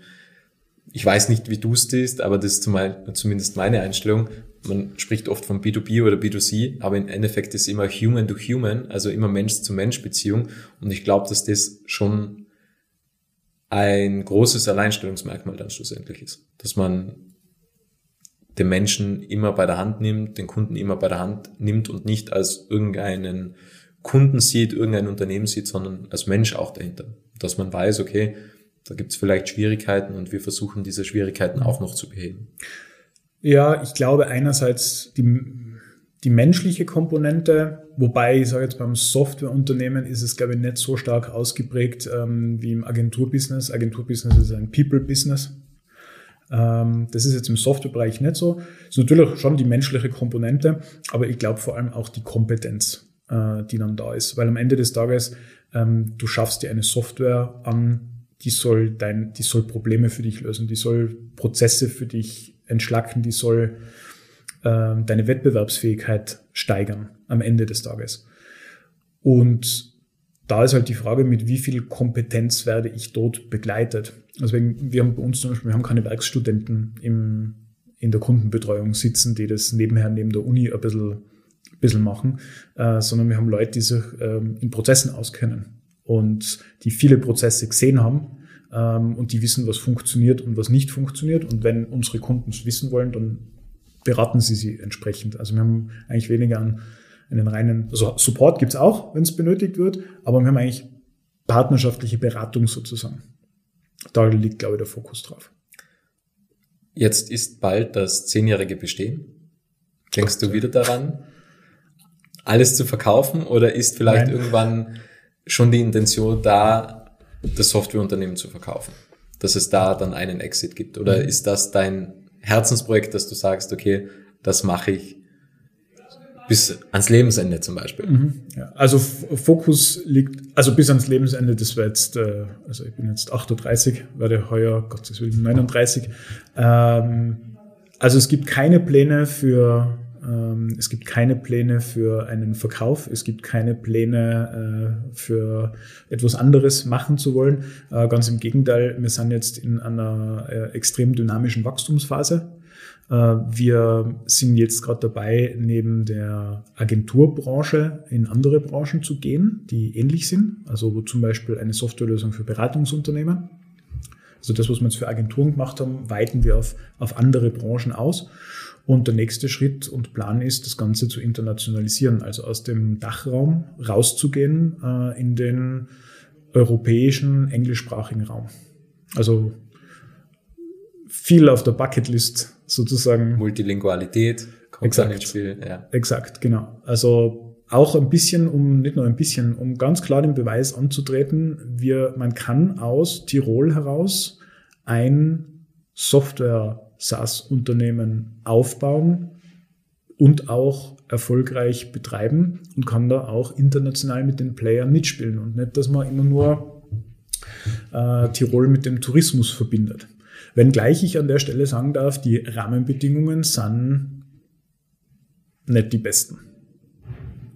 ich weiß nicht, wie du es siehst, aber das ist zumindest meine Einstellung man spricht oft von B2B oder B2C, aber im Endeffekt ist immer Human to Human, also immer Mensch-zu-Mensch-Beziehung. Und ich glaube, dass das schon ein großes Alleinstellungsmerkmal dann schlussendlich ist. Dass man den Menschen immer bei der Hand nimmt, den Kunden immer bei der Hand nimmt und nicht als irgendeinen Kunden sieht, irgendein Unternehmen sieht, sondern als Mensch auch dahinter. Dass man weiß, okay, da gibt es vielleicht Schwierigkeiten und wir versuchen diese Schwierigkeiten auch noch zu beheben. Ja, ich glaube einerseits die, die menschliche Komponente, wobei ich sage jetzt beim Softwareunternehmen ist es, glaube ich, nicht so stark ausgeprägt ähm, wie im Agenturbusiness. Agenturbusiness ist ein People-Business. Ähm, das ist jetzt im Softwarebereich nicht so. Ist natürlich schon die menschliche Komponente, aber ich glaube vor allem auch die Kompetenz, äh, die dann da ist. Weil am Ende des Tages, ähm, du schaffst dir eine Software an, die soll dein, die soll Probleme für dich lösen, die soll Prozesse für dich entschlacken, die soll äh, deine Wettbewerbsfähigkeit steigern am Ende des Tages. Und da ist halt die Frage, mit wie viel Kompetenz werde ich dort begleitet. Also wir haben bei uns zum Beispiel, wir haben keine Werkstudenten im, in der Kundenbetreuung sitzen, die das nebenher neben der Uni ein bisschen, ein bisschen machen, äh, sondern wir haben Leute, die sich ähm, in Prozessen auskennen und die viele Prozesse gesehen haben ähm, und die wissen, was funktioniert und was nicht funktioniert. Und wenn unsere Kunden es wissen wollen, dann beraten sie sie entsprechend. Also wir haben eigentlich weniger an einen reinen, also Support gibt's auch, wenn es benötigt wird, aber wir haben eigentlich partnerschaftliche Beratung sozusagen. Da liegt, glaube ich, der Fokus drauf. Jetzt ist bald das zehnjährige Bestehen. Denkst du wieder daran, alles zu verkaufen oder ist vielleicht Nein. irgendwann schon die Intention da, das Softwareunternehmen zu verkaufen. Dass es da dann einen Exit gibt. Oder mhm. ist das dein Herzensprojekt, dass du sagst, okay, das mache ich bis ans Lebensende zum Beispiel. Mhm, ja. Also Fokus liegt, also bis ans Lebensende, das war jetzt, äh, also ich bin jetzt 38, werde heuer, Gottes Willen, 39. Ähm, also es gibt keine Pläne für ähm, es gibt keine Pläne für einen Verkauf. Es gibt keine Pläne äh, für etwas anderes machen zu wollen. Äh, ganz im Gegenteil, wir sind jetzt in einer äh, extrem dynamischen Wachstumsphase. Wir sind jetzt gerade dabei, neben der Agenturbranche in andere Branchen zu gehen, die ähnlich sind. Also zum Beispiel eine Softwarelösung für Beratungsunternehmen. Also das, was wir jetzt für Agenturen gemacht haben, weiten wir auf, auf andere Branchen aus. Und der nächste Schritt und Plan ist, das Ganze zu internationalisieren, also aus dem Dachraum rauszugehen äh, in den europäischen englischsprachigen Raum. Also viel auf der Bucketlist sozusagen. Multilingualität kommt exakt. ins Spiel. Ja. Exakt, genau. Also auch ein bisschen, um nicht nur ein bisschen, um ganz klar den Beweis anzutreten, wir, man kann aus Tirol heraus ein Software-SaaS-Unternehmen aufbauen und auch erfolgreich betreiben und kann da auch international mit den Playern mitspielen und nicht, dass man immer nur äh, Tirol mit dem Tourismus verbindet. Wenngleich ich an der Stelle sagen darf, die Rahmenbedingungen sind nicht die besten.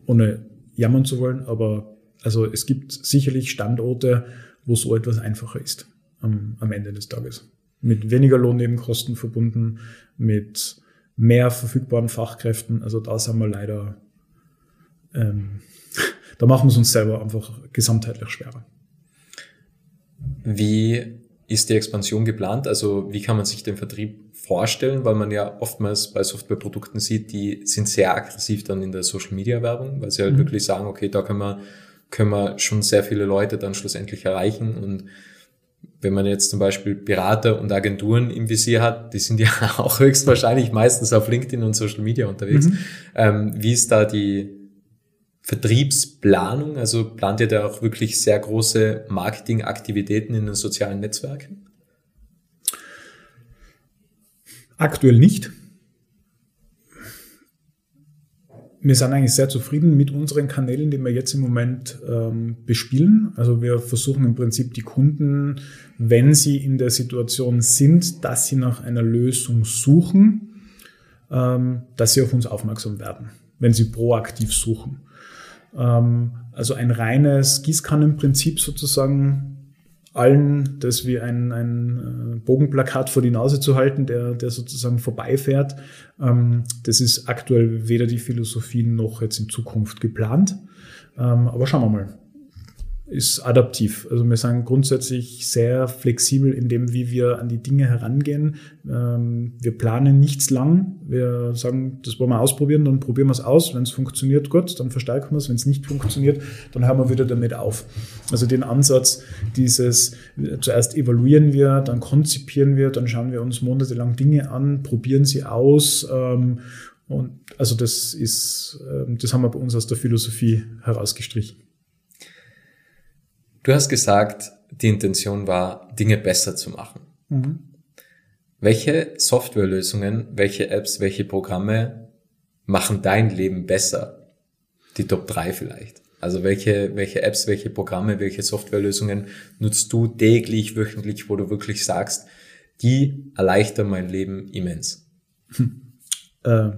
Ohne jammern zu wollen, aber also es gibt sicherlich Standorte, wo so etwas einfacher ist am, am Ende des Tages. Mit weniger Lohnnebenkosten verbunden, mit mehr verfügbaren Fachkräften. Also da sind wir leider, ähm, da machen wir es uns selber einfach gesamtheitlich schwerer. Wie ist die Expansion geplant? Also wie kann man sich den Vertrieb vorstellen? Weil man ja oftmals bei Softwareprodukten sieht, die sind sehr aggressiv dann in der Social Media Werbung, weil sie halt mhm. wirklich sagen, okay, da können wir, können wir schon sehr viele Leute dann schlussendlich erreichen und wenn man jetzt zum Beispiel Berater und Agenturen im Visier hat, die sind ja auch höchstwahrscheinlich meistens auf LinkedIn und Social Media unterwegs. Mhm. Ähm, wie ist da die, Vertriebsplanung? Also plant ihr da auch wirklich sehr große Marketingaktivitäten in den sozialen Netzwerken? Aktuell nicht. Wir sind eigentlich sehr zufrieden mit unseren Kanälen, die wir jetzt im Moment ähm, bespielen. Also wir versuchen im Prinzip die Kunden, wenn sie in der Situation sind, dass sie nach einer Lösung suchen, ähm, dass sie auf uns aufmerksam werden, wenn sie proaktiv suchen. Ähm, also ein reines Gießkannenprinzip sozusagen allen das wie ein, ein äh, Bogenplakat vor die Nase zu halten, der, der sozusagen vorbeifährt. Ähm, das ist aktuell weder die Philosophie noch jetzt in Zukunft geplant. Ähm, aber schauen wir mal ist adaptiv. Also wir sind grundsätzlich sehr flexibel in dem, wie wir an die Dinge herangehen. Ähm, wir planen nichts lang. Wir sagen, das wollen wir ausprobieren, dann probieren wir es aus. Wenn es funktioniert, gut, dann verstärken wir es. Wenn es nicht funktioniert, dann hören wir wieder damit auf. Also den Ansatz dieses, zuerst evaluieren wir, dann konzipieren wir, dann schauen wir uns monatelang Dinge an, probieren sie aus. Ähm, und also das ist, ähm, das haben wir bei uns aus der Philosophie herausgestrichen. Du hast gesagt, die Intention war, Dinge besser zu machen. Mhm. Welche Softwarelösungen, welche Apps, welche Programme machen dein Leben besser? Die Top 3 vielleicht. Also welche, welche Apps, welche Programme, welche Softwarelösungen nutzt du täglich, wöchentlich, wo du wirklich sagst, die erleichtern mein Leben immens? Hm. Äh,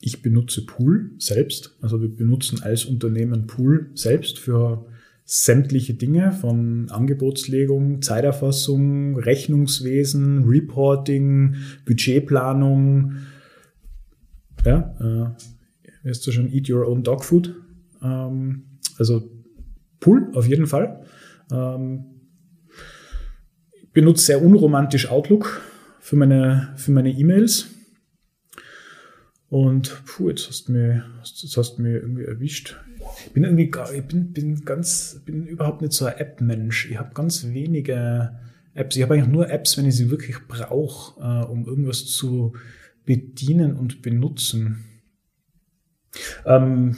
ich benutze Pool selbst. Also wir benutzen als Unternehmen Pool selbst für sämtliche Dinge von Angebotslegung, Zeiterfassung, Rechnungswesen, Reporting, Budgetplanung. Ja, äh, ist du schon Eat Your Own Dog Food. Ähm, also Pool auf jeden Fall. Ähm, benutze sehr unromantisch Outlook für meine für meine E-Mails. Und puh, jetzt hast du mir, jetzt hast du mir irgendwie erwischt. Ich bin irgendwie, ich bin, bin ganz, bin überhaupt nicht so ein App-Mensch. Ich habe ganz wenige Apps. Ich habe eigentlich nur Apps, wenn ich sie wirklich brauche, äh, um irgendwas zu bedienen und benutzen. Ähm,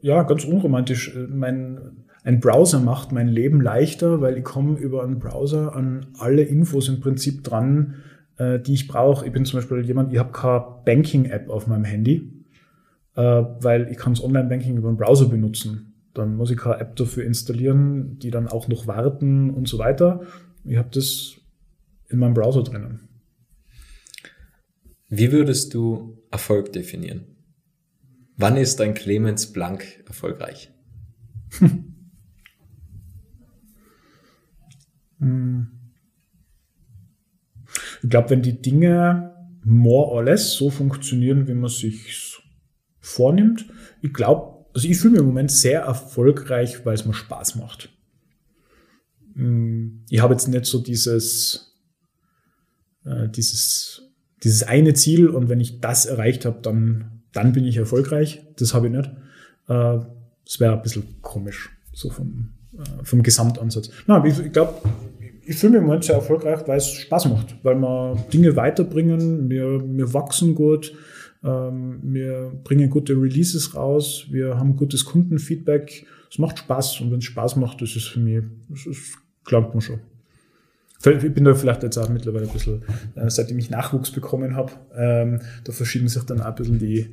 ja, ganz unromantisch. Mein, ein Browser macht mein Leben leichter, weil ich komme über einen Browser an alle Infos im Prinzip dran, äh, die ich brauche. Ich bin zum Beispiel jemand, ich habe keine Banking-App auf meinem Handy äh, weil ich kann das Online-Banking über den Browser benutzen. Dann muss ich keine App dafür installieren, die dann auch noch warten und so weiter. Ich habe das in meinem Browser drinnen. Wie würdest du Erfolg definieren? Wann ist ein Clemens Blank erfolgreich? Ich glaube, wenn die Dinge more or less so funktionieren, wie man sich vornimmt. Ich glaube, also ich fühle mich im Moment sehr erfolgreich, weil es mir Spaß macht. Mm, ich habe jetzt nicht so dieses, äh, dieses, dieses eine Ziel und wenn ich das erreicht habe, dann, dann bin ich erfolgreich. Das habe ich nicht. Äh, das wäre ein bisschen komisch, so vom, äh, vom Gesamtansatz. Na, ich, ich glaube, ich fühle mich Moment sehr erfolgreich, weil es Spaß macht, weil wir Dinge weiterbringen, wir, wir wachsen gut, ähm, wir bringen gute Releases raus, wir haben gutes Kundenfeedback. Es macht Spaß und wenn es Spaß macht, das ist für mich, das ist, glaubt man schon. Ich bin da vielleicht jetzt auch mittlerweile ein bisschen, äh, seitdem ich Nachwuchs bekommen habe, ähm, da verschieben sich dann auch ein bisschen die,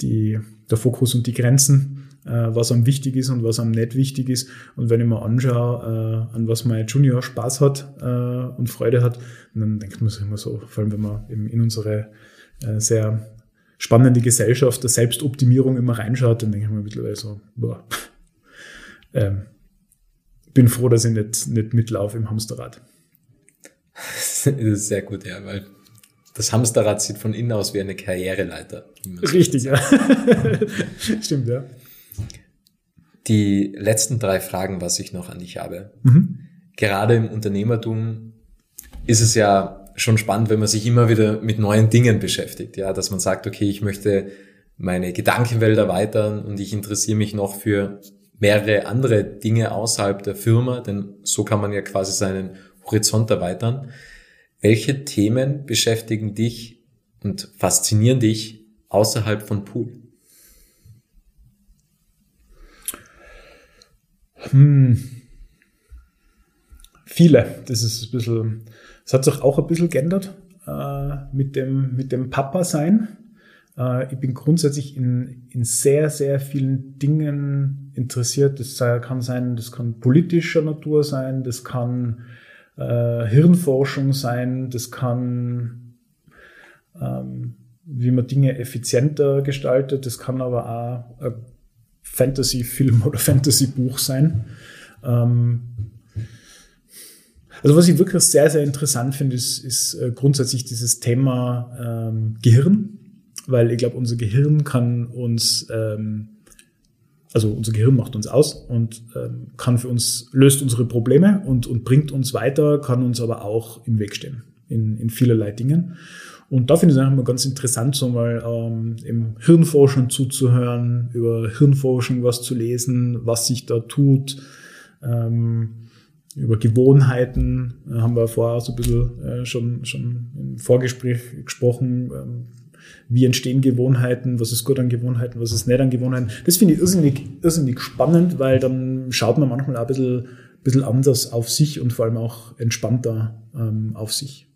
die, der Fokus und die Grenzen, was am wichtig ist und was am nicht wichtig ist. Und wenn ich mir anschaue, äh, an was mein Junior Spaß hat äh, und Freude hat, dann denkt man sich immer so, vor allem wenn man eben in unsere äh, sehr spannende Gesellschaft der Selbstoptimierung immer reinschaut, dann denke ich mir mittlerweile so, boah, ähm, bin froh, dass ich nicht, nicht mitlaufe im Hamsterrad. Das ist sehr gut, ja, weil das Hamsterrad sieht von innen aus wie eine Karriereleiter. Richtig, ja. Stimmt, ja. Die letzten drei Fragen, was ich noch an dich habe. Mhm. Gerade im Unternehmertum ist es ja schon spannend, wenn man sich immer wieder mit neuen Dingen beschäftigt. Ja, dass man sagt, okay, ich möchte meine Gedankenwelt erweitern und ich interessiere mich noch für mehrere andere Dinge außerhalb der Firma, denn so kann man ja quasi seinen Horizont erweitern. Welche Themen beschäftigen dich und faszinieren dich außerhalb von Pool? Hm. Viele. Das ist ein bisschen, es hat sich auch ein bisschen geändert äh, mit dem, mit dem Papa-Sein. Äh, ich bin grundsätzlich in, in sehr, sehr vielen Dingen interessiert. Das kann sein, das kann politischer Natur sein, das kann äh, Hirnforschung sein, das kann, ähm, wie man Dinge effizienter gestaltet, das kann aber auch Fantasy-Film oder Fantasy-Buch sein. Ähm, also was ich wirklich sehr, sehr interessant finde, ist, ist äh, grundsätzlich dieses Thema ähm, Gehirn, weil ich glaube, unser Gehirn kann uns ähm, also unser Gehirn macht uns aus und ähm, kann für uns, löst unsere Probleme und, und bringt uns weiter, kann uns aber auch im Weg stehen in, in vielerlei Dingen. Und da finde ich es einfach mal ganz interessant, so mal ähm, im Hirnforschung zuzuhören, über Hirnforschung was zu lesen, was sich da tut, ähm, über Gewohnheiten äh, haben wir vorher so ein bisschen äh, schon, schon im Vorgespräch gesprochen. Ähm, wie entstehen Gewohnheiten, was ist gut an Gewohnheiten, was ist nicht an Gewohnheiten. Das finde ich irrsinnig, irrsinnig spannend, weil dann schaut man manchmal auch ein bisschen, bisschen anders auf sich und vor allem auch entspannter ähm, auf sich.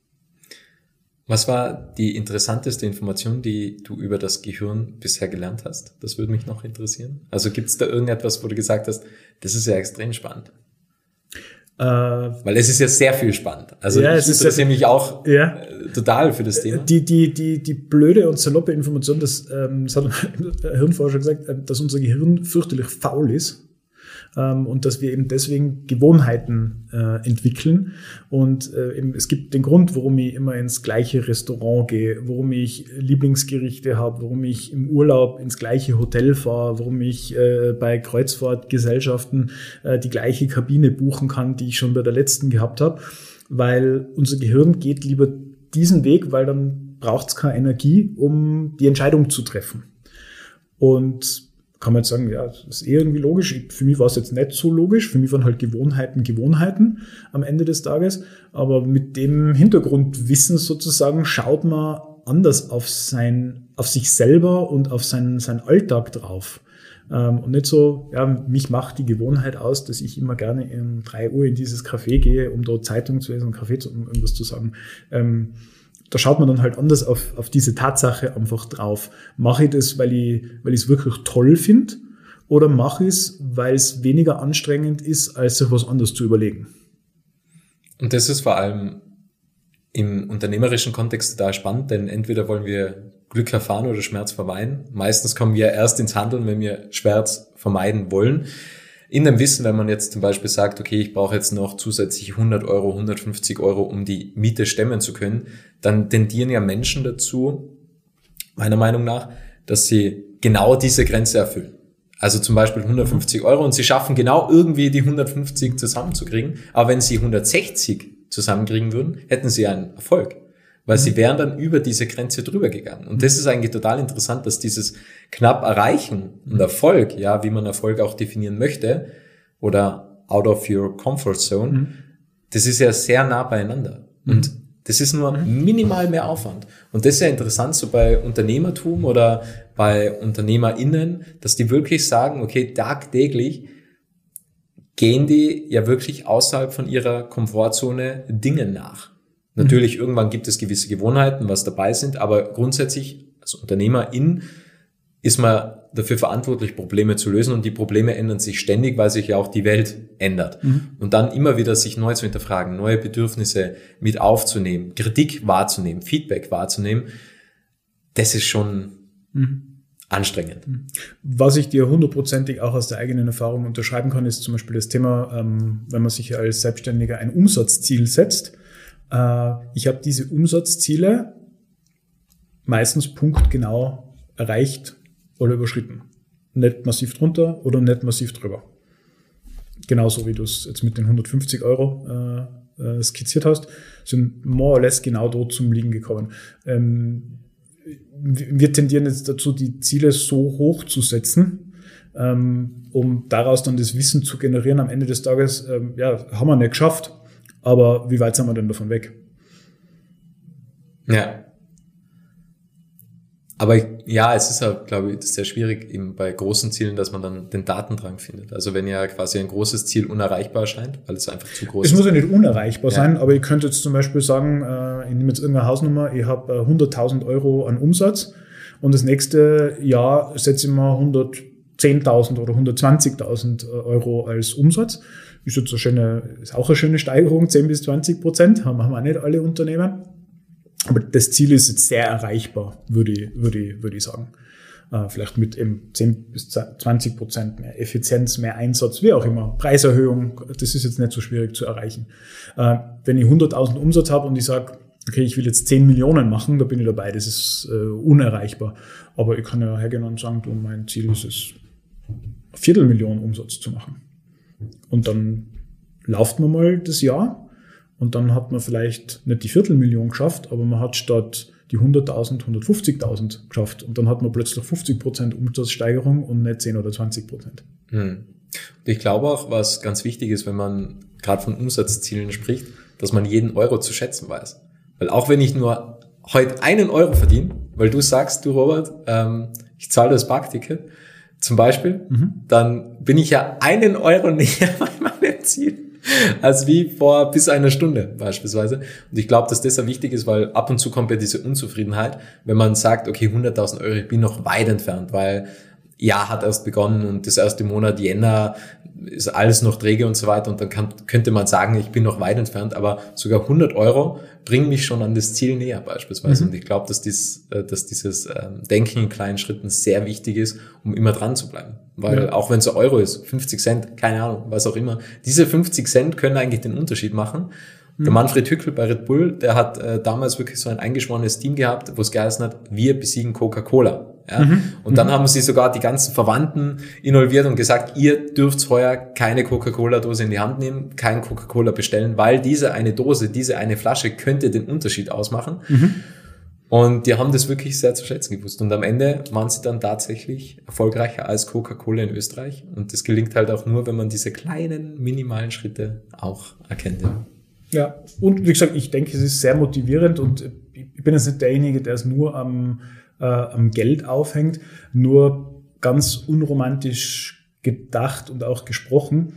Was war die interessanteste Information, die du über das Gehirn bisher gelernt hast? Das würde mich noch interessieren. Also gibt es da irgendetwas, wo du gesagt hast, das ist ja extrem spannend? Äh, Weil es ist ja sehr viel spannend. Also ja, ich interessiere mich auch ja, äh, total für das Thema. Die, die, die, die blöde und saloppe Information, dass, ähm, das hat ein Hirnforscher gesagt, äh, dass unser Gehirn fürchterlich faul ist ähm, und dass wir eben deswegen Gewohnheiten äh, entwickeln. Und äh, eben, es gibt den Grund, warum ich immer ins gleiche Restaurant gehe, warum ich Lieblingsgerichte habe, warum ich im Urlaub ins gleiche Hotel fahre, warum ich äh, bei Kreuzfahrtgesellschaften äh, die gleiche Kabine buchen kann, die ich schon bei der letzten gehabt habe. Weil unser Gehirn geht lieber diesen Weg, weil dann braucht es keine Energie, um die Entscheidung zu treffen. Und kann man jetzt sagen, ja, das ist irgendwie logisch. Für mich war es jetzt nicht so logisch. Für mich waren halt Gewohnheiten Gewohnheiten am Ende des Tages. Aber mit dem Hintergrundwissen sozusagen schaut man anders auf sein, auf sich selber und auf seinen, seinen Alltag drauf. Ähm, und nicht so, ja, mich macht die Gewohnheit aus, dass ich immer gerne um drei Uhr in dieses Café gehe, um dort Zeitung zu lesen, um Kaffee zu, um irgendwas zu sagen. Ähm, da schaut man dann halt anders auf, auf diese Tatsache einfach drauf. Mache ich das, weil ich weil ich es wirklich toll finde oder mache ich es, weil es weniger anstrengend ist, als sich was anderes zu überlegen? Und das ist vor allem im unternehmerischen Kontext total spannend, denn entweder wollen wir Glück erfahren oder Schmerz vermeiden. Meistens kommen wir erst ins Handeln, wenn wir Schmerz vermeiden wollen in dem Wissen, wenn man jetzt zum Beispiel sagt, okay, ich brauche jetzt noch zusätzlich 100 Euro, 150 Euro, um die Miete stemmen zu können, dann tendieren ja Menschen dazu, meiner Meinung nach, dass sie genau diese Grenze erfüllen. Also zum Beispiel 150 Euro und sie schaffen genau irgendwie die 150 zusammenzukriegen. Aber wenn sie 160 zusammenkriegen würden, hätten sie einen Erfolg. Weil mhm. sie wären dann über diese Grenze drüber gegangen. Und das ist eigentlich total interessant, dass dieses knapp Erreichen und Erfolg, ja, wie man Erfolg auch definieren möchte, oder out of your comfort zone, mhm. das ist ja sehr nah beieinander. Mhm. Und das ist nur minimal mehr Aufwand. Und das ist ja interessant, so bei Unternehmertum oder bei UnternehmerInnen, dass die wirklich sagen, okay, tagtäglich gehen die ja wirklich außerhalb von ihrer Komfortzone Dingen nach. Natürlich, mhm. irgendwann gibt es gewisse Gewohnheiten, was dabei sind, aber grundsätzlich als Unternehmerin ist man dafür verantwortlich, Probleme zu lösen und die Probleme ändern sich ständig, weil sich ja auch die Welt ändert. Mhm. Und dann immer wieder sich neu zu hinterfragen, neue Bedürfnisse mit aufzunehmen, Kritik wahrzunehmen, Feedback wahrzunehmen, das ist schon mhm. anstrengend. Mhm. Was ich dir hundertprozentig auch aus der eigenen Erfahrung unterschreiben kann, ist zum Beispiel das Thema, ähm, wenn man sich als Selbstständiger ein Umsatzziel setzt. Äh, ich habe diese Umsatzziele meistens punktgenau erreicht oder überschritten. Nicht massiv drunter oder nicht massiv drüber. Genauso wie du es jetzt mit den 150 Euro äh, äh, skizziert hast, sind more or less genau dort zum Liegen gekommen. Ähm, wir tendieren jetzt dazu, die Ziele so hoch zu setzen, ähm, um daraus dann das Wissen zu generieren. Am Ende des Tages, ähm, ja, haben wir nicht geschafft, aber wie weit sind wir denn davon weg? Ja, aber ja, es ist halt, glaube ich, sehr schwierig eben bei großen Zielen, dass man dann den Datendrang findet. Also wenn ja quasi ein großes Ziel unerreichbar scheint, weil es einfach zu groß ist. Es muss ja nicht unerreichbar ja. sein, aber ich könnte jetzt zum Beispiel sagen, äh, ich nehme jetzt irgendeine Hausnummer, ich habe äh, 100.000 Euro an Umsatz und das nächste Jahr setze ich mal 110.000 oder 120.000 äh, Euro als Umsatz. Ist jetzt eine schöne, ist auch eine schöne Steigerung, 10 bis 20 Prozent, haben, haben auch nicht alle Unternehmen. Aber das Ziel ist jetzt sehr erreichbar, würde ich, würde ich, würde ich sagen. Äh, vielleicht mit eben 10 bis 20 Prozent mehr Effizienz, mehr Einsatz, wie auch immer. Preiserhöhung, das ist jetzt nicht so schwierig zu erreichen. Äh, wenn ich 100.000 Umsatz habe und ich sage, okay, ich will jetzt 10 Millionen machen, da bin ich dabei, das ist äh, unerreichbar. Aber ich kann ja hergehen und sagen, du, mein Ziel ist es, Viertelmillion Umsatz zu machen. Und dann lauft man mal das Jahr und dann hat man vielleicht nicht die Viertelmillion geschafft, aber man hat statt die 100.000, 150.000 geschafft. Und dann hat man plötzlich 50% Umsatzsteigerung und nicht 10 oder 20%. Hm. Ich glaube auch, was ganz wichtig ist, wenn man gerade von Umsatzzielen spricht, dass man jeden Euro zu schätzen weiß. Weil auch wenn ich nur heute einen Euro verdiene, weil du sagst, du Robert, ähm, ich zahle das Parkticket zum Beispiel, mhm. dann bin ich ja einen Euro näher bei meinem Ziel als wie vor bis einer Stunde beispielsweise. Und ich glaube, dass das sehr wichtig ist, weil ab und zu kommt ja diese Unzufriedenheit, wenn man sagt, okay, 100.000 Euro, ich bin noch weit entfernt, weil ja, hat erst begonnen und das erste Monat Jänner ist alles noch träge und so weiter und dann kann, könnte man sagen, ich bin noch weit entfernt, aber sogar 100 Euro bringen mich schon an das Ziel näher beispielsweise. Mhm. Und ich glaube, dass, dies, äh, dass dieses ähm, Denken in kleinen Schritten sehr wichtig ist, um immer dran zu bleiben. Weil ja. auch wenn es ein Euro ist, 50 Cent, keine Ahnung, was auch immer, diese 50 Cent können eigentlich den Unterschied machen. Der mhm. Manfred Hückel bei Red Bull, der hat äh, damals wirklich so ein eingeschworenes Team gehabt, wo es geheißen hat, wir besiegen Coca-Cola. Ja? Mhm. Und dann mhm. haben sie sogar die ganzen Verwandten involviert und gesagt, ihr dürft heuer keine Coca-Cola-Dose in die Hand nehmen, kein Coca-Cola bestellen, weil diese eine Dose, diese eine Flasche könnte den Unterschied ausmachen. Mhm. Und die haben das wirklich sehr zu schätzen gewusst. Und am Ende waren sie dann tatsächlich erfolgreicher als Coca-Cola in Österreich. Und das gelingt halt auch nur, wenn man diese kleinen, minimalen Schritte auch erkennt. Ja. Ja, und wie gesagt, ich denke, es ist sehr motivierend und ich bin jetzt nicht derjenige, der es nur am äh, am Geld aufhängt, nur ganz unromantisch gedacht und auch gesprochen,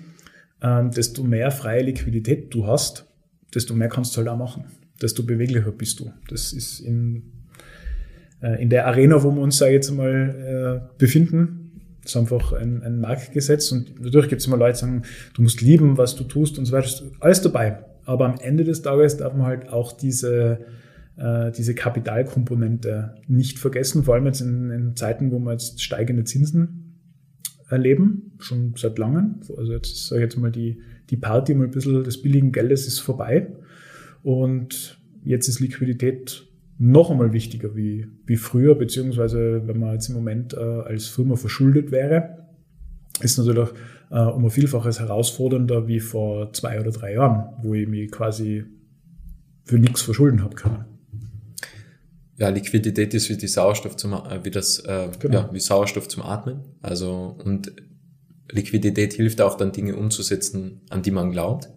ähm, desto mehr freie Liquidität du hast, desto mehr kannst du halt auch machen, desto beweglicher bist du. Das ist in, äh, in der Arena, wo wir uns, sage ich jetzt mal, äh, befinden, das ist einfach ein, ein Marktgesetz und natürlich gibt es immer Leute, die sagen, du musst lieben, was du tust und so weiter. Alles dabei. Aber am Ende des Tages darf man halt auch diese äh, diese Kapitalkomponente nicht vergessen, vor allem jetzt in, in Zeiten, wo wir jetzt steigende Zinsen erleben, schon seit langem. Also jetzt sage ich jetzt mal, die, die Party mal ein bisschen des billigen Geldes ist vorbei. Und jetzt ist Liquidität noch einmal wichtiger wie, wie früher, beziehungsweise wenn man jetzt im Moment äh, als Firma verschuldet wäre, ist natürlich äh, um ein Vielfaches herausfordernder wie vor zwei oder drei Jahren, wo ich mich quasi für nichts verschulden habe können. Ja, Liquidität ist wie die Sauerstoff zum, äh, wie das, äh, genau. ja, wie Sauerstoff zum Atmen. Also, und Liquidität hilft auch dann Dinge umzusetzen, an die man glaubt.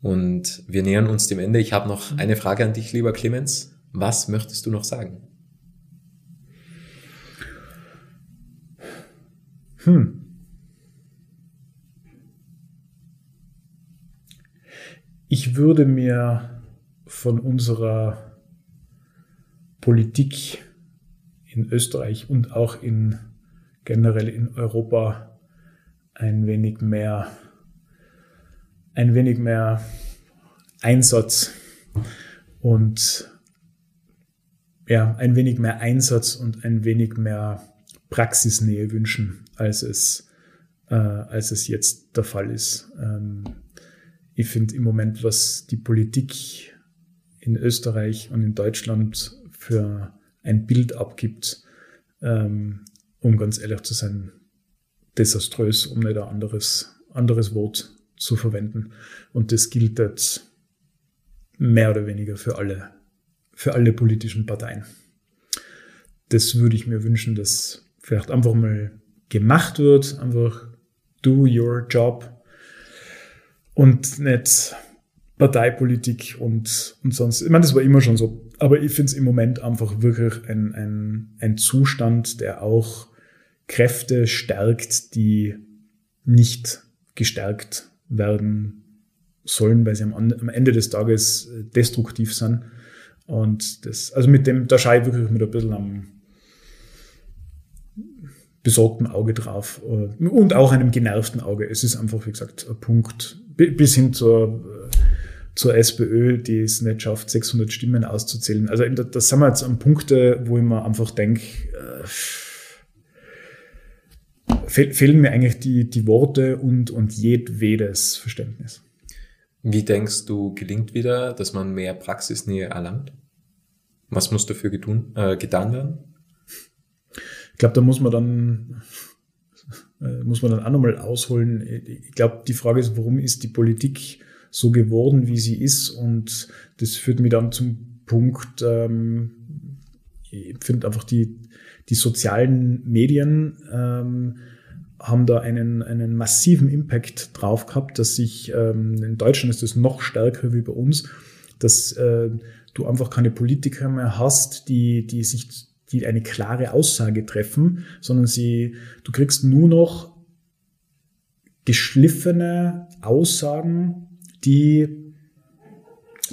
Und wir nähern uns dem Ende. Ich habe noch eine Frage an dich, lieber Clemens. Was möchtest du noch sagen? Hm. Ich würde mir von unserer Politik in Österreich und auch in generell in Europa ein wenig mehr ein wenig mehr Einsatz und ja, ein wenig mehr Einsatz und ein wenig mehr Praxisnähe wünschen, als es, äh, als es jetzt der Fall ist. Ähm, ich finde im Moment, was die Politik in Österreich und in Deutschland für ein Bild abgibt, ähm, um ganz ehrlich zu sein, desaströs, um nicht ein anderes, anderes Wort zu verwenden. Und das gilt jetzt mehr oder weniger für alle, für alle politischen Parteien. Das würde ich mir wünschen, dass vielleicht einfach mal gemacht wird, einfach do your job und nicht Parteipolitik und, und sonst. Ich meine, das war immer schon so, aber ich finde es im Moment einfach wirklich ein, ein, ein Zustand, der auch Kräfte stärkt, die nicht gestärkt werden sollen, weil sie am, am Ende des Tages äh, destruktiv sind. Und das, also mit dem, da schaue ich wirklich mit ein bisschen am besorgten Auge drauf äh, und auch einem genervten Auge. Es ist einfach, wie gesagt, ein Punkt bis hin zur, äh, zur SPÖ, die es nicht schafft, 600 Stimmen auszuzählen. Also da sind wir jetzt an Punkte, wo ich mir einfach denke, äh, fehlen mir eigentlich die, die Worte und, und jedwedes Verständnis. Wie denkst du, gelingt wieder, dass man mehr Praxisnähe erlangt? Was muss dafür getun, äh, getan werden? Ich glaube, da muss man dann äh, muss man dann auch nochmal ausholen. Ich glaube, die Frage ist, warum ist die Politik so geworden, wie sie ist? Und das führt mich dann zum Punkt, ähm, ich finde einfach die, die sozialen Medien ähm, haben da einen, einen massiven Impact drauf gehabt, dass sich, ähm, in Deutschland ist das noch stärker wie bei uns, dass äh, du einfach keine Politiker mehr hast, die, die sich, die eine klare Aussage treffen, sondern sie, du kriegst nur noch geschliffene Aussagen, die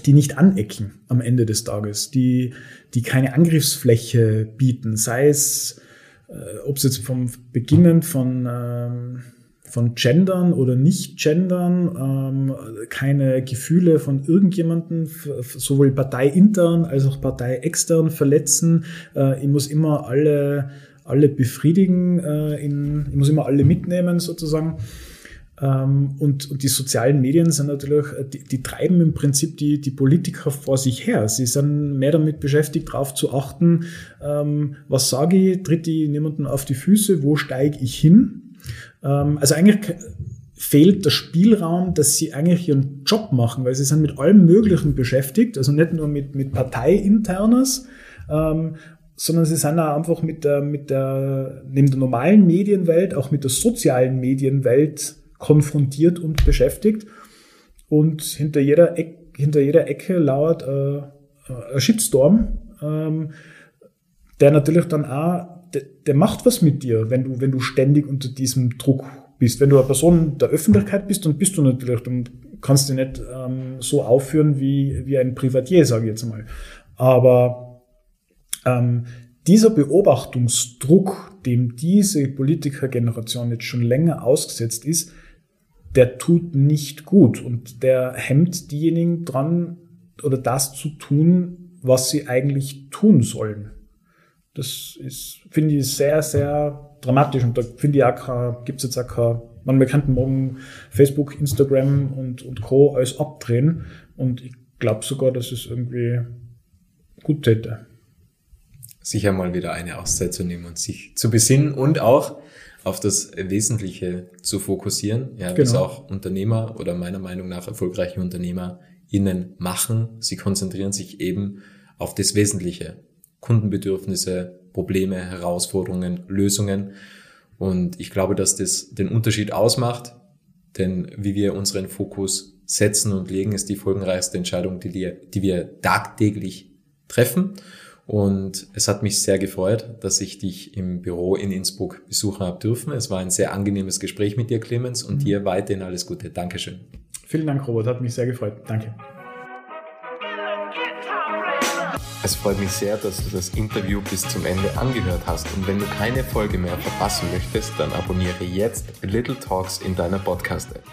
die nicht anecken am Ende des Tages, die, die keine Angriffsfläche bieten, sei es äh, ob es jetzt vom Beginnen von, ähm, von Gendern oder Nicht-Gendern, ähm, keine Gefühle von irgendjemanden, sowohl parteiintern als auch parteiextern verletzen. Äh, ich muss immer alle, alle befriedigen, äh, in, ich muss immer alle mitnehmen sozusagen. Ähm, und, und die sozialen Medien sind natürlich, äh, die, die treiben im Prinzip die, die Politiker vor sich her. Sie sind mehr damit beschäftigt, darauf zu achten, ähm, was sage ich, tritt ich niemanden auf die Füße, wo steige ich hin. Ähm, also eigentlich fehlt der Spielraum, dass sie eigentlich ihren Job machen, weil sie sind mit allem Möglichen beschäftigt, also nicht nur mit, mit Parteiinternes, ähm, sondern sie sind auch einfach mit der, mit der, neben der normalen Medienwelt, auch mit der sozialen Medienwelt konfrontiert und beschäftigt. Und hinter jeder, Ecke, hinter jeder Ecke lauert äh, ein Shitstorm, ähm, der natürlich dann auch, der, der macht was mit dir, wenn du, wenn du ständig unter diesem Druck bist. Wenn du eine Person der Öffentlichkeit bist, dann bist du natürlich, dann kannst du nicht ähm, so aufführen wie, wie ein Privatier, sage ich jetzt mal. Aber ähm, dieser Beobachtungsdruck, dem diese Politikergeneration jetzt schon länger ausgesetzt ist, der tut nicht gut und der hemmt diejenigen dran oder das zu tun, was sie eigentlich tun sollen. Das ist, finde ich, sehr, sehr dramatisch und da finde ich auch, gibt es jetzt auch kein, man, könnten morgen Facebook, Instagram und, und Co. alles abdrehen und ich glaube sogar, dass es irgendwie gut täte. Sicher mal wieder eine Auszeit zu nehmen und sich zu besinnen und auch auf das Wesentliche zu fokussieren, ja, genau. was auch Unternehmer oder meiner Meinung nach erfolgreiche Unternehmer innen machen. Sie konzentrieren sich eben auf das Wesentliche. Kundenbedürfnisse, Probleme, Herausforderungen, Lösungen. Und ich glaube, dass das den Unterschied ausmacht, denn wie wir unseren Fokus setzen und legen, ist die folgenreichste Entscheidung, die wir, die wir tagtäglich treffen. Und es hat mich sehr gefreut, dass ich dich im Büro in Innsbruck besuchen habe dürfen. Es war ein sehr angenehmes Gespräch mit dir, Clemens, und mhm. dir weiterhin alles Gute. Dankeschön. Vielen Dank, Robert. Hat mich sehr gefreut. Danke. Es freut mich sehr, dass du das Interview bis zum Ende angehört hast und wenn du keine Folge mehr verpassen möchtest, dann abonniere jetzt Little Talks in deiner Podcast-App.